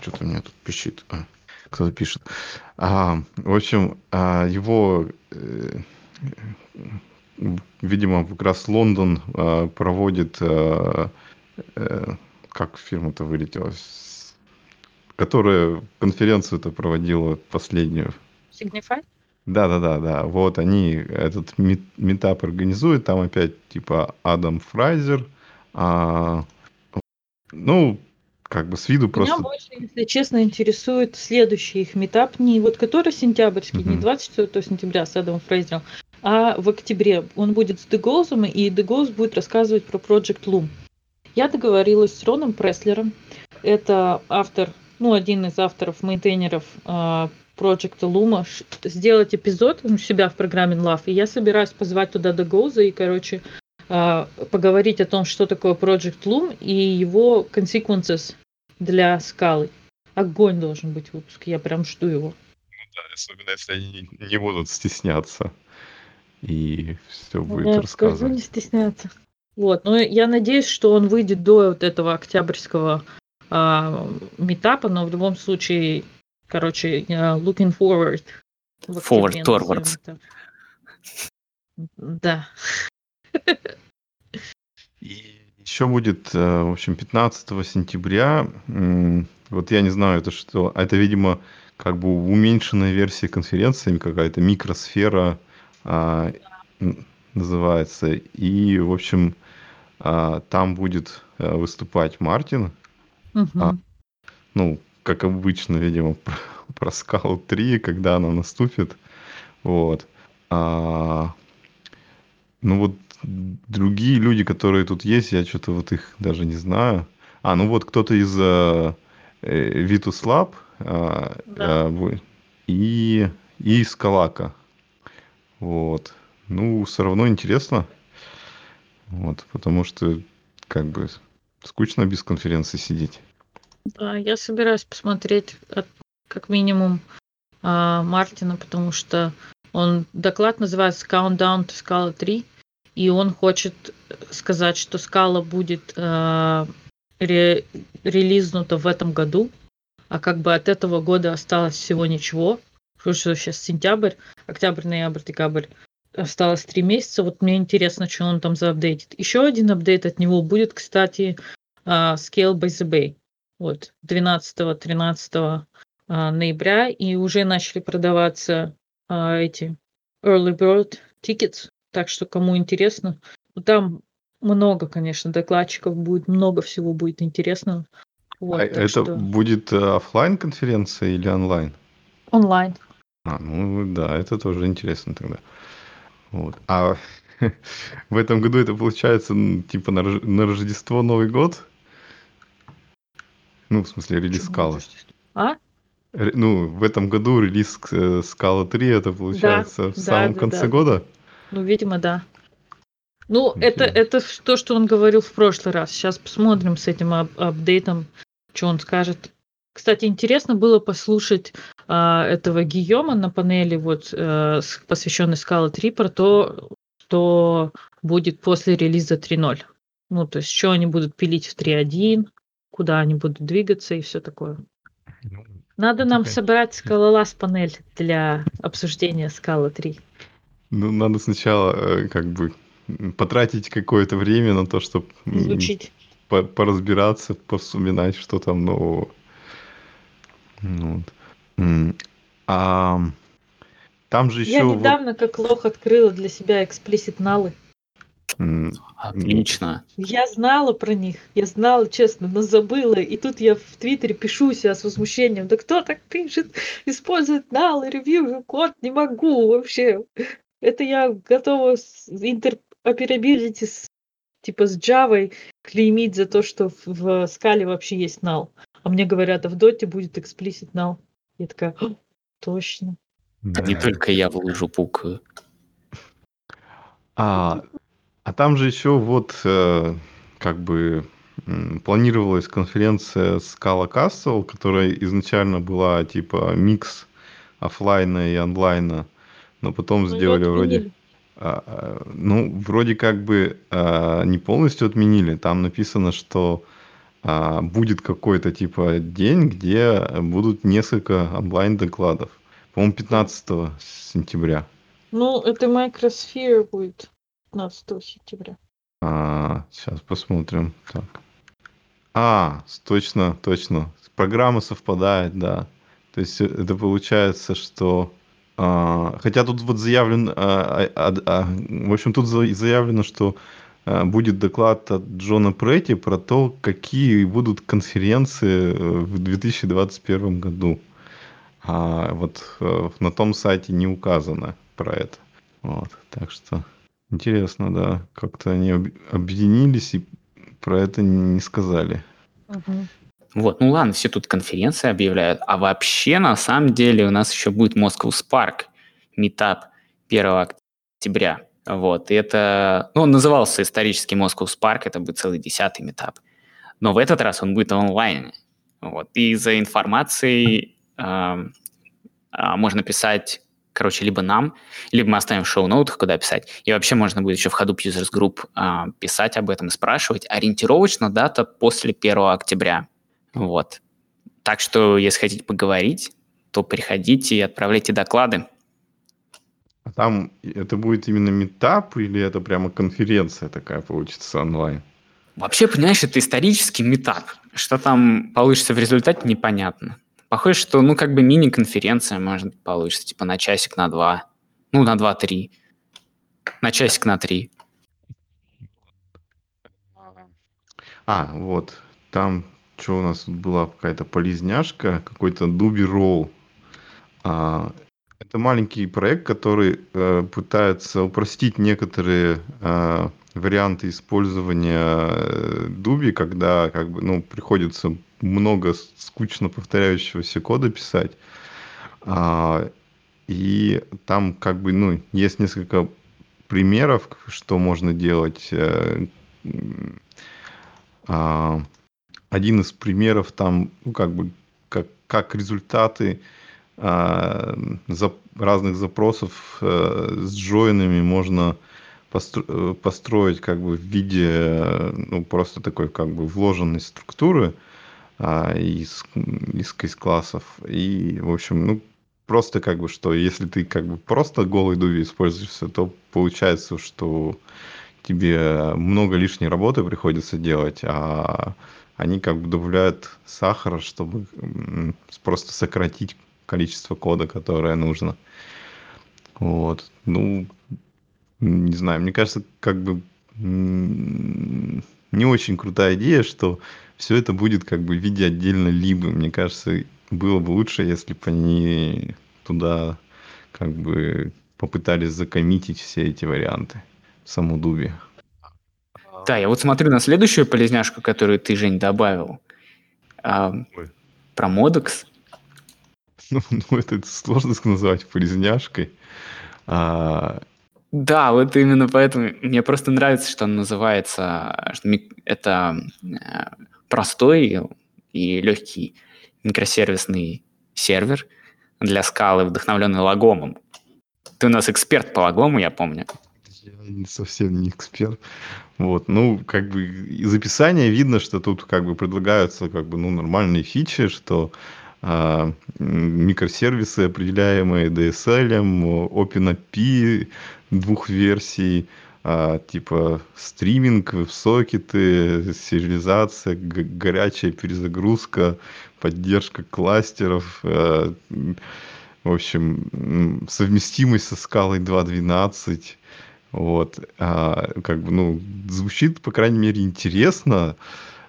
что-то у меня тут пищит. А, кто-то пишет. А, в общем, а, его, э, видимо, как раз Лондон а, проводит, а, а, как фирма-то вылетела, которая конференцию-то проводила последнюю. Signify? Да, да, да, да. Вот они этот метап организуют. Там опять типа Адам Фрайзер, а, ну, как бы с виду просто... Меня больше, если честно, интересует следующий их метап, не вот который сентябрьский, mm-hmm. не 24 сентября с Адамом Фрейзером, а в октябре. Он будет с Дегоузом, и Дегоуз будет рассказывать про Project Loom. Я договорилась с Роном Преслером. Это автор, ну, один из авторов, мейнтейнеров uh, Project Loom, сделать эпизод у себя в программе Love. И я собираюсь позвать туда Дегоуза и, короче, а, поговорить о том, что такое Project Loom и его consequences для скалы. Огонь должен быть выпуск, я прям жду его. Ну да, особенно если они не будут стесняться и все будет я рассказывать. не стесняться. Вот, но я надеюсь, что он выйдет до вот этого октябрьского а, метапа, но в любом случае, короче, looking forward. Forward, forwards. Да. И еще будет, э, в общем, 15 сентября. Вот я не знаю, это что. Это, видимо, как бы уменьшенная версия конференции, какая-то микросфера а, называется. И, в общем, а, там будет а, выступать Мартин. Угу. А, ну, как обычно, видимо, про, про Скал 3, когда она наступит. Вот. А, ну вот другие люди, которые тут есть, я что-то вот их даже не знаю. А, ну вот кто-то из э, э Vitus Lab э, да. э, и, и из Калака. Вот. Ну, все равно интересно. Вот, потому что как бы скучно без конференции сидеть. Да, я собираюсь посмотреть от, как минимум э, Мартина, потому что он доклад называется Countdown to Scala 3 и он хочет сказать, что скала будет э, ре, релизнута в этом году, а как бы от этого года осталось всего ничего, потому что сейчас сентябрь, октябрь, ноябрь, декабрь, осталось три месяца. Вот мне интересно, что он там заапдейтит. Еще один апдейт от него будет, кстати, uh, Scale by the Bay. Вот, 12-13 uh, ноября, и уже начали продаваться uh, эти early bird tickets так что, кому интересно, ну, там много, конечно, докладчиков будет, много всего будет интересного. Вот, а это что... будет э, офлайн конференция или онлайн? Онлайн. А, ну да, это тоже интересно тогда. Вот. А в этом году это получается типа на Рождество Новый год? Ну, в смысле, релиз скалы. А? Ну, в этом году релиз Скала 3, это получается да, в самом да, конце да. года? Ну, видимо, да. Ну, это, это то, что он говорил в прошлый раз. Сейчас посмотрим с этим ап апдейтом, что он скажет. Кстати, интересно было послушать а, этого Гийома на панели, вот, а, посвященной Scala 3, про то, что будет после релиза 3.0. Ну, то есть, что они будут пилить в 3.1, куда они будут двигаться и все такое. Ну, надо нам такая... собрать скалолаз панель для обсуждения скала 3. Ну, надо сначала э, как бы потратить какое-то время на то, чтобы изучить, по поразбираться, повспоминать, что там нового. Ну вот. А там же еще... Я недавно вот... как лох открыла для себя эксплисит налы. Отлично. Я знала про них, я знала, честно, но забыла. И тут я в Твиттере пишу себя с возмущением. Да кто так пишет? Использует нал и ревью код не могу вообще. Это я готова с интероперабилити с, типа с Java клеймить за то, что в, в скале вообще есть нал. А мне говорят, а в доте будет explicit null. Я такая, точно. Да. Не только я в лыжу пукаю. А, а там же еще вот э, как бы планировалась конференция Scala Castle, которая изначально была типа микс офлайна и онлайна, но потом ну, сделали вроде... А, а, ну, вроде как бы а, не полностью отменили. Там написано, что а, будет какой-то типа день, где будут несколько онлайн-докладов. По-моему, 15 сентября. Ну, это Microsphere будет 15 сентября. А, сейчас посмотрим. Так. А, точно, точно. Программа совпадает, да. То есть э, это получается, что... А, хотя тут вот заявлено... А, а, а, в общем, тут заявлено, что а, будет доклад от Джона Претти про то, какие будут конференции э, в 2021 году. А вот э, на том сайте не указано про это. Вот, так что интересно, да, как-то они объединились и про это не сказали. Угу. Вот, ну ладно, все тут конференции объявляют, а вообще на самом деле у нас еще будет Moscow Spark, метап 1 октября. Вот, и это, ну, он назывался исторический Moscow Spark, это будет целый десятый метап. Но в этот раз он будет онлайн. Вот, и за информацией э, можно писать, короче, либо нам, либо мы оставим в шоу-ноутах, куда писать. И вообще можно будет еще в Hadoop Users Group э, писать об этом и спрашивать. Ориентировочно дата после 1 октября. Вот. Так что, если хотите поговорить, то приходите и отправляйте доклады. А там это будет именно метап или это прямо конференция такая получится онлайн? Вообще, понимаешь, это исторический метап. Что там получится в результате, непонятно. Похоже, что, ну, как бы мини-конференция, может, получится, типа на часик, на два. Ну, на два-три. На часик, на три. А, вот. Там, что у нас была какая-то полезняшка, какой-то дуби ролл. А, это маленький проект, который э, пытается упростить некоторые э, варианты использования э, дуби, когда как бы, ну, приходится много скучно повторяющегося кода писать. А, и там как бы, ну, есть несколько примеров, что можно делать. Э, а, один из примеров там, ну, как бы, как, как результаты а, разных запросов а, с джойнами можно постро, построить как бы в виде, ну, просто такой как бы вложенной структуры, а, из, из, из классов. И, в общем, ну, просто как бы, что если ты как бы просто голый дуви используешься, то получается, что тебе много лишней работы приходится делать, а они как бы добавляют сахара, чтобы просто сократить количество кода, которое нужно. Вот. Ну, не знаю, мне кажется, как бы не очень крутая идея, что все это будет как бы в виде отдельно либо. Мне кажется, было бы лучше, если бы они туда как бы попытались закоммитить все эти варианты в саму Дуби. Да, я вот смотрю на следующую полезняшку, которую ты, Жень, добавил. А, про модекс. Ну, ну, это сложно назвать полезняшкой. А... Да, вот именно поэтому мне просто нравится, что он называется, что это э, простой и легкий микросервисный сервер для скалы, вдохновленный лагомом. Ты у нас эксперт по лагому, я помню. Я совсем не эксперт. Вот, ну, как бы из описания видно, что тут как бы предлагаются как бы, ну, нормальные фичи, что а, микросервисы, определяемые DSL, OpenAPI двух версий, а, типа стриминг, веб-сокеты, сериализация, горячая перезагрузка, поддержка кластеров, а, в общем, совместимость со скалой 2.12. Вот, а, как бы, ну, звучит, по крайней мере, интересно.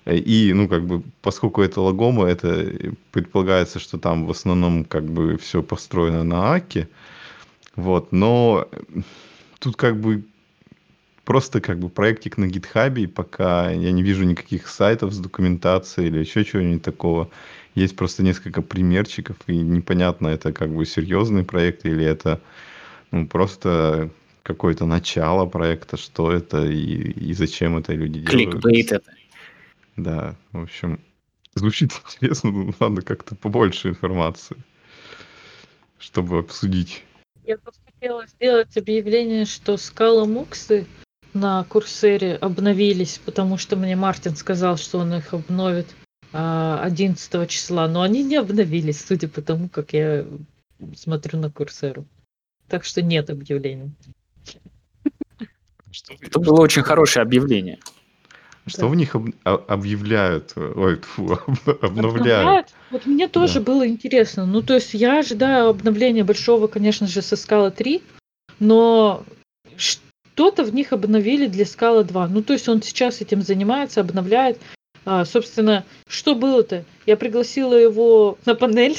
И, ну, как бы, поскольку это лагома, это предполагается, что там в основном, как бы, все построено на Аке. Вот, но тут, как бы, просто, как бы, проектик на гитхабе, и пока я не вижу никаких сайтов с документацией или еще чего-нибудь такого. Есть просто несколько примерчиков, и непонятно, это, как бы, серьезный проект или это, ну, просто какое-то начало проекта, что это и, и зачем это люди делают. Кликбейт это. Да, в общем, звучит интересно, но надо как-то побольше информации, чтобы обсудить. Я просто хотела сделать объявление, что скала Муксы на Курсере обновились, потому что мне Мартин сказал, что он их обновит 11 а, числа, но они не обновились, судя по тому, как я смотрю на Курсеру. Так что нет объявлений. Это было очень хорошее объявление. Что да. в них об, а, объявляют? Ой, фу, обновляют. обновляют? Вот мне тоже да. было интересно. Ну, то есть я ожидаю обновления большого, конечно же, со скала 3, но что-то в них обновили для скала 2. Ну, то есть он сейчас этим занимается, обновляет. А, собственно, что было-то? Я пригласила его на панель.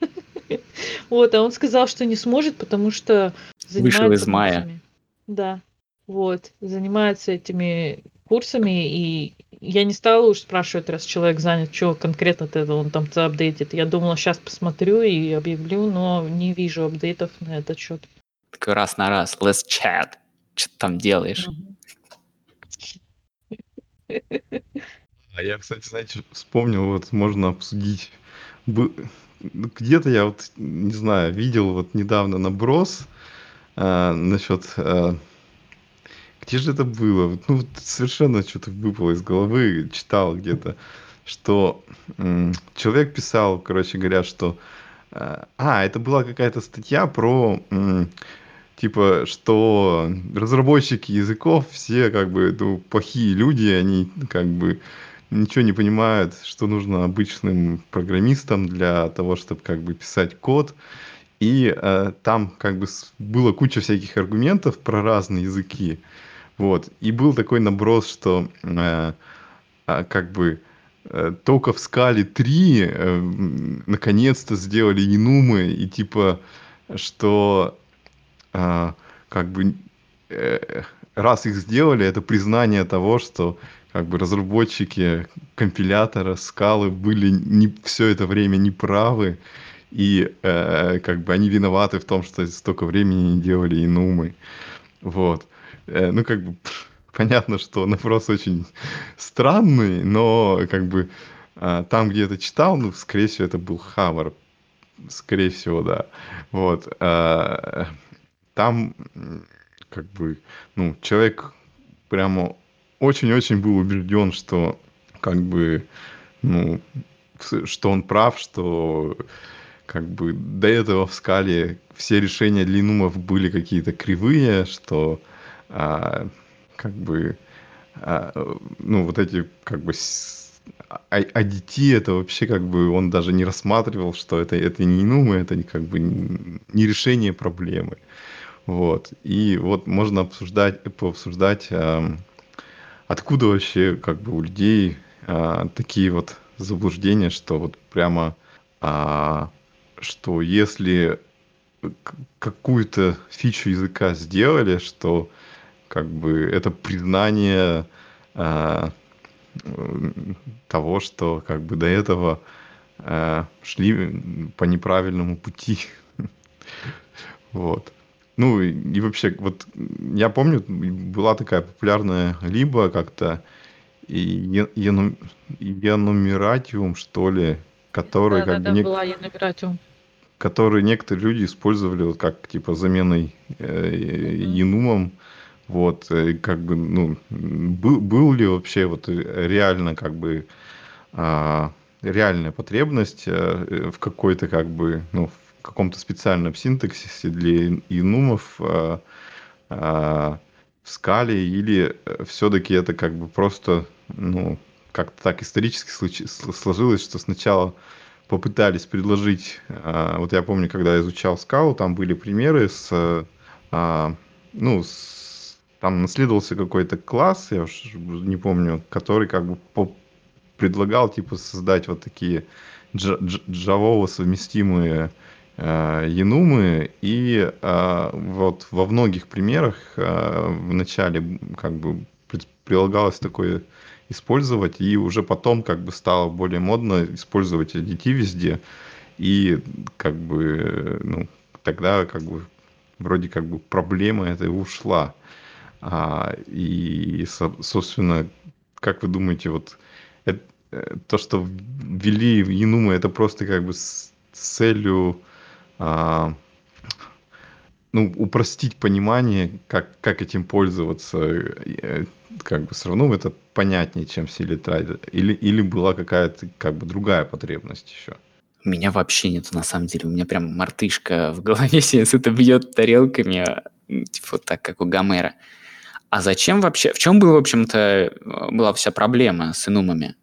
Вот, а он сказал, что не сможет, потому что занимается... Вышел из мая. Да, вот, занимается этими курсами, и я не стала уж спрашивать, раз человек занят, что конкретно -то он там апдейтит. Я думала, сейчас посмотрю и объявлю, но не вижу апдейтов на этот счет. Такой раз на раз, let's chat. Что ты там делаешь? А я, кстати, знаете, вспомнил, вот можно обсудить. Где-то я вот, не знаю, видел вот недавно наброс э, насчет э, где же это было? Ну, совершенно что-то выпало из головы, читал где-то, что м, человек писал, короче говоря, что... Э, а, это была какая-то статья про... М, типа, что разработчики языков все как бы ну, плохие люди, они как бы ничего не понимают, что нужно обычным программистам для того, чтобы как бы писать код. И э, там как бы было куча всяких аргументов про разные языки. Вот. И был такой наброс, что э, э, как бы э, только в скале 3 э, наконец-то сделали инумы, и типа, что э, как бы э, раз их сделали, это признание того, что как бы разработчики компилятора скалы были не все это время неправы, и э, как бы они виноваты в том, что столько времени не делали инумы. Вот. Э, ну, как бы, понятно, что вопрос очень странный, но, как бы, а, там, где это читал, ну, скорее всего, это был Хаммер. Скорее всего, да. Вот. А, там, как бы, ну, человек прямо очень-очень был убежден, что, как бы, ну, что он прав, что как бы до этого в скале все решения для инумов были какие-то кривые, что а, как бы, а, ну, вот эти, как бы, а, ADT это вообще как бы он даже не рассматривал, что это, это не инумы, это как бы не решение проблемы. Вот. И вот можно обсуждать, пообсуждать, а, откуда вообще как бы у людей а, такие вот заблуждения, что вот прямо, а, что если какую-то фичу языка сделали, что как бы это признание э, того, что как бы до этого э, шли по неправильному пути. Вот. Ну и вообще, вот я помню, была такая популярная либо как-то Янумератиум, что ли, который да, как да, бы... Да, не... была Янумератиум. Который некоторые люди использовали вот как типа заменой э, Янумом. Вот, э, как бы, ну, был, был ли вообще вот реально как бы а, реальная потребность э, в какой-то как бы, ну, в каком-то специальном синтаксисе для инумов э, э, в скале, или все-таки это как бы просто, ну, как-то так исторически сложилось, что сначала попытались предложить, вот я помню, когда я изучал скалу, там были примеры с, ну, с, там наследовался какой-то класс, я уж не помню, который как бы предлагал типа создать вот такие джавово совместимые э, енумы и э, вот во многих примерах э, в начале как бы прилагалось такое использовать. И уже потом как бы стало более модно использовать ADT везде. И как бы ну тогда как бы вроде как бы проблема эта ушла. А, и собственно как вы думаете вот это, то, что ввели Янума, это просто как бы с целью ну, упростить понимание, как, как этим пользоваться, э, как бы все равно это понятнее, чем Селитрайд. Или, или была какая-то как бы другая потребность еще. У меня вообще нет, на самом деле. У меня прям мартышка в голове сейчас это бьет тарелками, типа вот так, как у Гомера. А зачем вообще? В чем был, в общем-то, была вся проблема с инумами?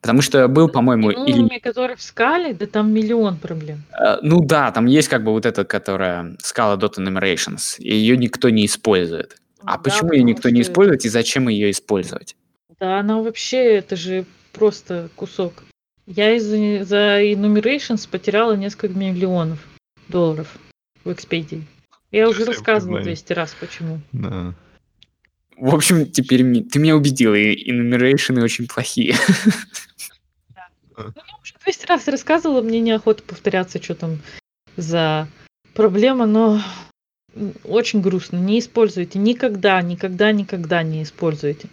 Потому что был, по-моему... Или... которые в скале, да там миллион проблем. Uh, ну да, там есть как бы вот эта, которая скала Dot Enumerations, и ее никто не использует. А да, почему ее никто не использует и зачем ее использовать? Да, она вообще, это же просто кусок. Я из-за за Enumerations потеряла несколько миллионов долларов в Expedia. Я уже рассказывала 200 раз, почему. Да. В общем, теперь ты меня убедила, и enumerations очень плохие. Ну, я уже 200 раз рассказывала, мне неохота повторяться, что там за проблема, но очень грустно. Не используйте. Никогда, никогда, никогда не используйте.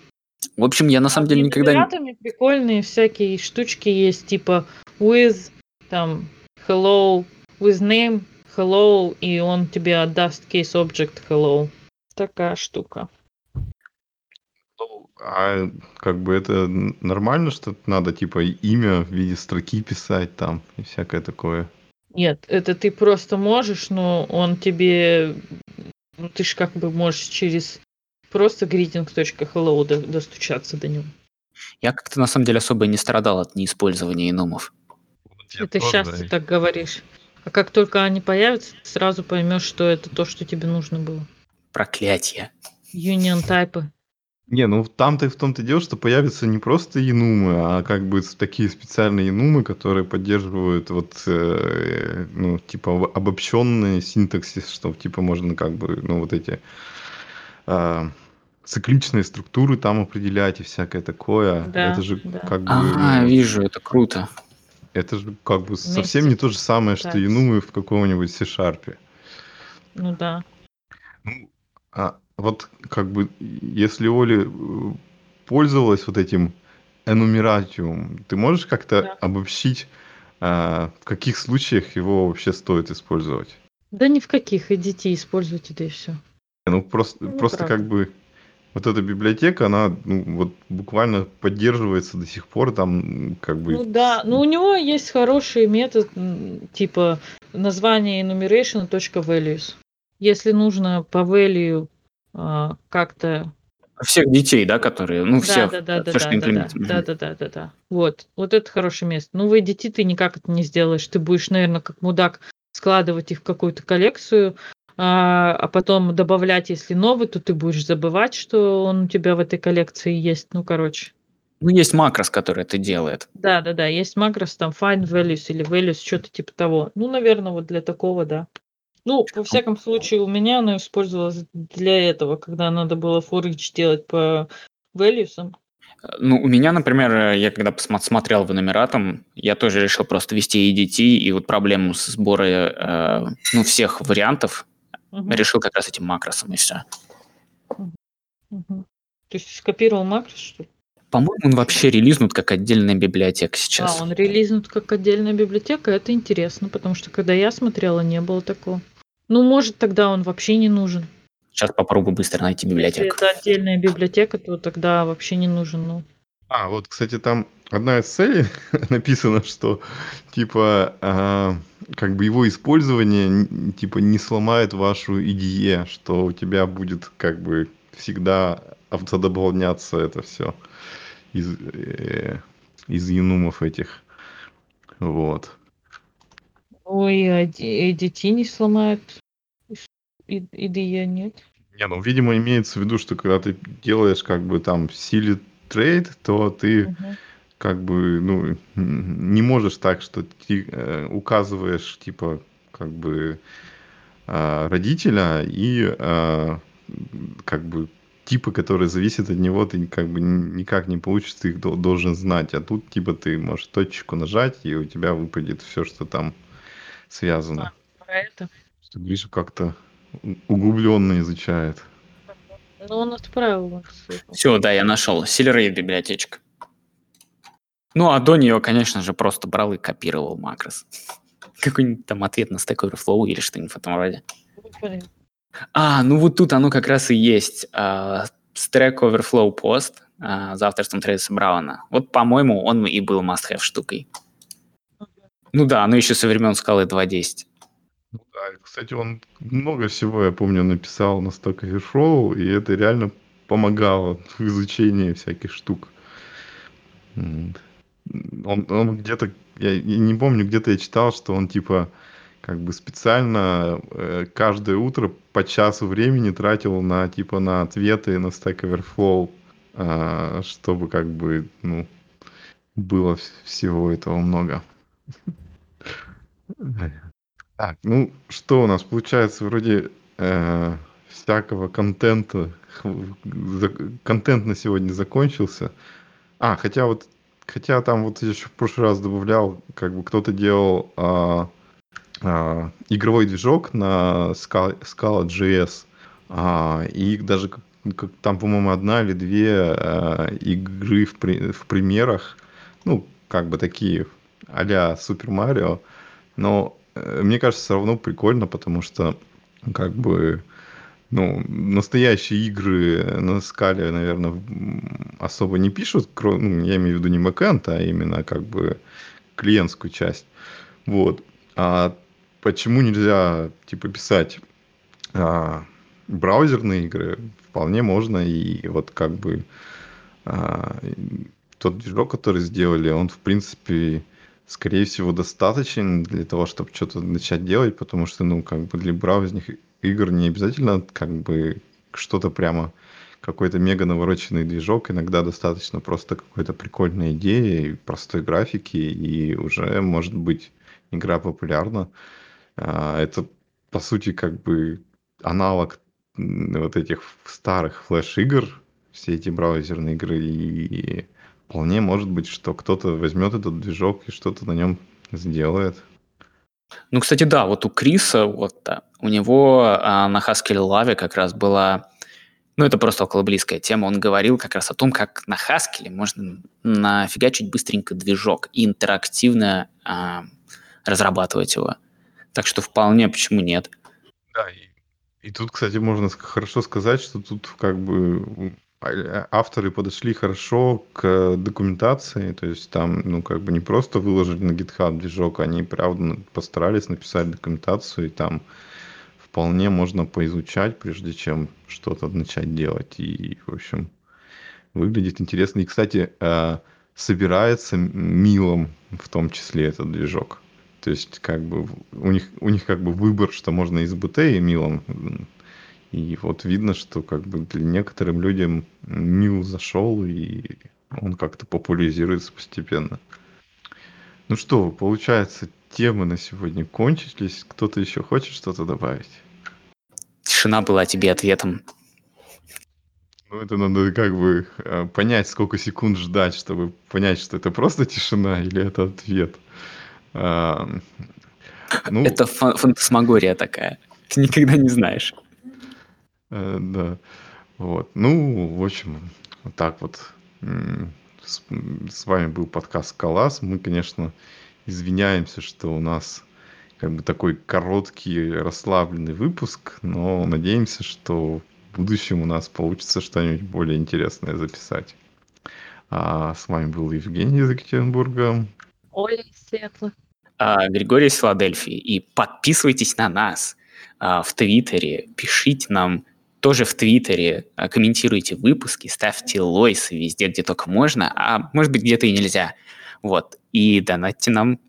В общем, я на самом деле никогда не... прикольные всякие штучки есть, типа with, там, hello, with name, hello, и он тебе отдаст case object hello. Такая штука. А как бы это нормально, что надо типа имя в виде строки писать там и всякое такое? Нет, это ты просто можешь, но он тебе... Ну, ты же как бы можешь через просто greetings.hello достучаться до него. Я как-то на самом деле особо не страдал от неиспользования иномов. Вот это тоже, сейчас да. ты так говоришь. А как только они появятся, ты сразу поймешь, что это то, что тебе нужно было. Проклятие. Union тайпы. Не, ну там-то и в том-то дело, что появятся не просто инумы, а как бы такие специальные инумы, которые поддерживают вот, э, ну, типа обобщенный синтаксис, что типа можно как бы, ну, вот эти э, цикличные структуры там определять и всякое такое. Да, это же да. как бы... А, вижу, это круто. Это же как бы Вместе. совсем не то же самое, что инумы в каком-нибудь C-Sharp. Ну да. Ну, а вот как бы, если Оля э, пользовалась вот этим энумератиум, ты можешь как-то да. обобщить, а, в каких случаях его вообще стоит использовать? Да ни в каких, идите используйте, да и все. Ну просто, ну, просто как бы вот эта библиотека, она ну, вот буквально поддерживается до сих пор, там как бы... Ну да, но у него есть хороший метод, типа название enumeration.values. Если нужно по value а, как-то всех детей, да, которые, ну, всех, да, да, да, все, да, что да, да, да, да, да, да. Вот, вот это хорошее место. Ну, вы детей ты никак это не сделаешь. Ты будешь, наверное, как мудак складывать их в какую-то коллекцию, а, а потом добавлять, если новый, то ты будешь забывать, что он у тебя в этой коллекции есть. Ну, короче. Ну, есть макрос, который это делает. Да, да, да, есть макрос, там find values или values, что-то типа того. Ну, наверное, вот для такого, да. Ну, во всяком случае, у меня она использовалась для этого, когда надо было each делать по values. Ну, у меня, например, я когда посмотрел в Энумератом, я тоже решил просто ввести EDT, и вот проблему сбора э, ну, всех вариантов угу. решил как раз этим макросом, и все. Угу. То есть скопировал макрос, что ли? По-моему, он вообще релизнут как отдельная библиотека сейчас. А, он релизнут как отдельная библиотека, это интересно, потому что когда я смотрела, не было такого. Ну, может, тогда он вообще не нужен. Сейчас попробую быстро найти библиотеку. Если это отдельная библиотека, то тогда вообще не нужен. Ну. А, вот, кстати, там одна из целей написано, что типа а, как бы его использование типа не сломает вашу IDE, что у тебя будет как бы всегда автодополняться это все из, э, из енумов этих. Вот. Ой, а детей не сломают. IDE нет. Не, ну, видимо, имеется в виду, что когда ты делаешь как бы там силе трейд, то ты угу. как бы, ну, не можешь так, что ты э, указываешь, типа, как бы э, родителя и э, как бы типы, которые зависят от него, ты как бы никак не получится, ты их должен знать. А тут типа ты можешь точку нажать, и у тебя выпадет все, что там связано. А, про это. Что Гриша как-то углубленно изучает. Ну, он отправил. Все, да, я нашел. Силерейд библиотечка. Ну, а до нее, конечно же, просто брал и копировал макрос. Какой-нибудь там ответ на Stack Overflow или что-нибудь в этом роде. А, ну вот тут оно как раз и есть. Uh, Stack Overflow пост uh, за авторством Трейса Брауна. Вот, по-моему, он и был must-have штукой. Ну да, оно еще со времен скалы 2.10. Ну да, кстати, он много всего, я помню, написал на Stack Overflow, и это реально помогало в изучении всяких штук. Он, он где-то, я, я не помню, где-то я читал, что он типа как бы специально э, каждое утро по часу времени тратил на типа на ответы на Stack Overflow, э, чтобы как бы ну было всего этого много. Так, ну что у нас получается вроде э, всякого контента, контент на сегодня закончился. А, хотя вот, хотя там вот я еще в прошлый раз добавлял, как бы кто-то делал а, а, игровой движок на Scala, Scala.js, а, и даже как, там, по-моему, одна или две а, игры в, при, в примерах, ну, как бы такие а-ля Супер Марио, но Э, мне кажется, все равно прикольно, потому что как бы ну, настоящие игры на скале, наверное, особо не пишут, ну, я имею в виду не бэкэнд, а именно как бы клиентскую часть. Вот. А почему нельзя, типа, писать а, браузерные игры? Вполне можно, и вот как бы а, тот движок, который сделали, он, в принципе, скорее всего, достаточен для того, чтобы что-то начать делать, потому что, ну, как бы для браузерных игр не обязательно как бы что-то прямо какой-то мега навороченный движок, иногда достаточно просто какой-то прикольной идеи, простой графики, и уже может быть игра популярна. А, это, по сути, как бы аналог вот этих старых флеш-игр, все эти браузерные игры, и вполне может быть, что кто-то возьмет этот движок и что-то на нем сделает. Ну, кстати, да, вот у Криса, вот, да, у него а, на Haskell Lave как раз была, ну, это просто около близкая тема, он говорил как раз о том, как на Haskell можно нафигачить быстренько движок и интерактивно а, разрабатывать его. Так что вполне, почему нет? Да, и, и тут, кстати, можно хорошо сказать, что тут как бы а, авторы подошли хорошо к документации, то есть там, ну, как бы не просто выложили на GitHub движок, они, правда, постарались написать документацию, и там вполне можно поизучать, прежде чем что-то начать делать. И, в общем, выглядит интересно. И, кстати, э, собирается милом в том числе этот движок. То есть, как бы, у них, у них как бы выбор, что можно из BT и милом и вот видно, что как бы для некоторым людям Мил зашел, и он как-то популяризируется постепенно. Ну что, получается, темы на сегодня кончились. Кто-то еще хочет что-то добавить? Тишина была тебе ответом. Ну, это надо как бы э, понять, сколько секунд ждать, чтобы понять, что это просто тишина или это ответ. А, ну... Это фантасмагория такая. Ты никогда не знаешь. Э, да. Вот. Ну, в общем, вот так вот. С, с вами был подкаст «Калас». Мы, конечно, извиняемся, что у нас как бы такой короткий, расслабленный выпуск, но надеемся, что в будущем у нас получится что-нибудь более интересное записать. А с вами был Евгений из Екатеринбурга. Оля из Сиэтла. А, Григорий из Филадельфии. И подписывайтесь на нас а, в Твиттере, пишите нам тоже в Твиттере, а, комментируйте выпуски, ставьте лойсы везде, где только можно, а может быть где-то и нельзя. Вот. И донатьте нам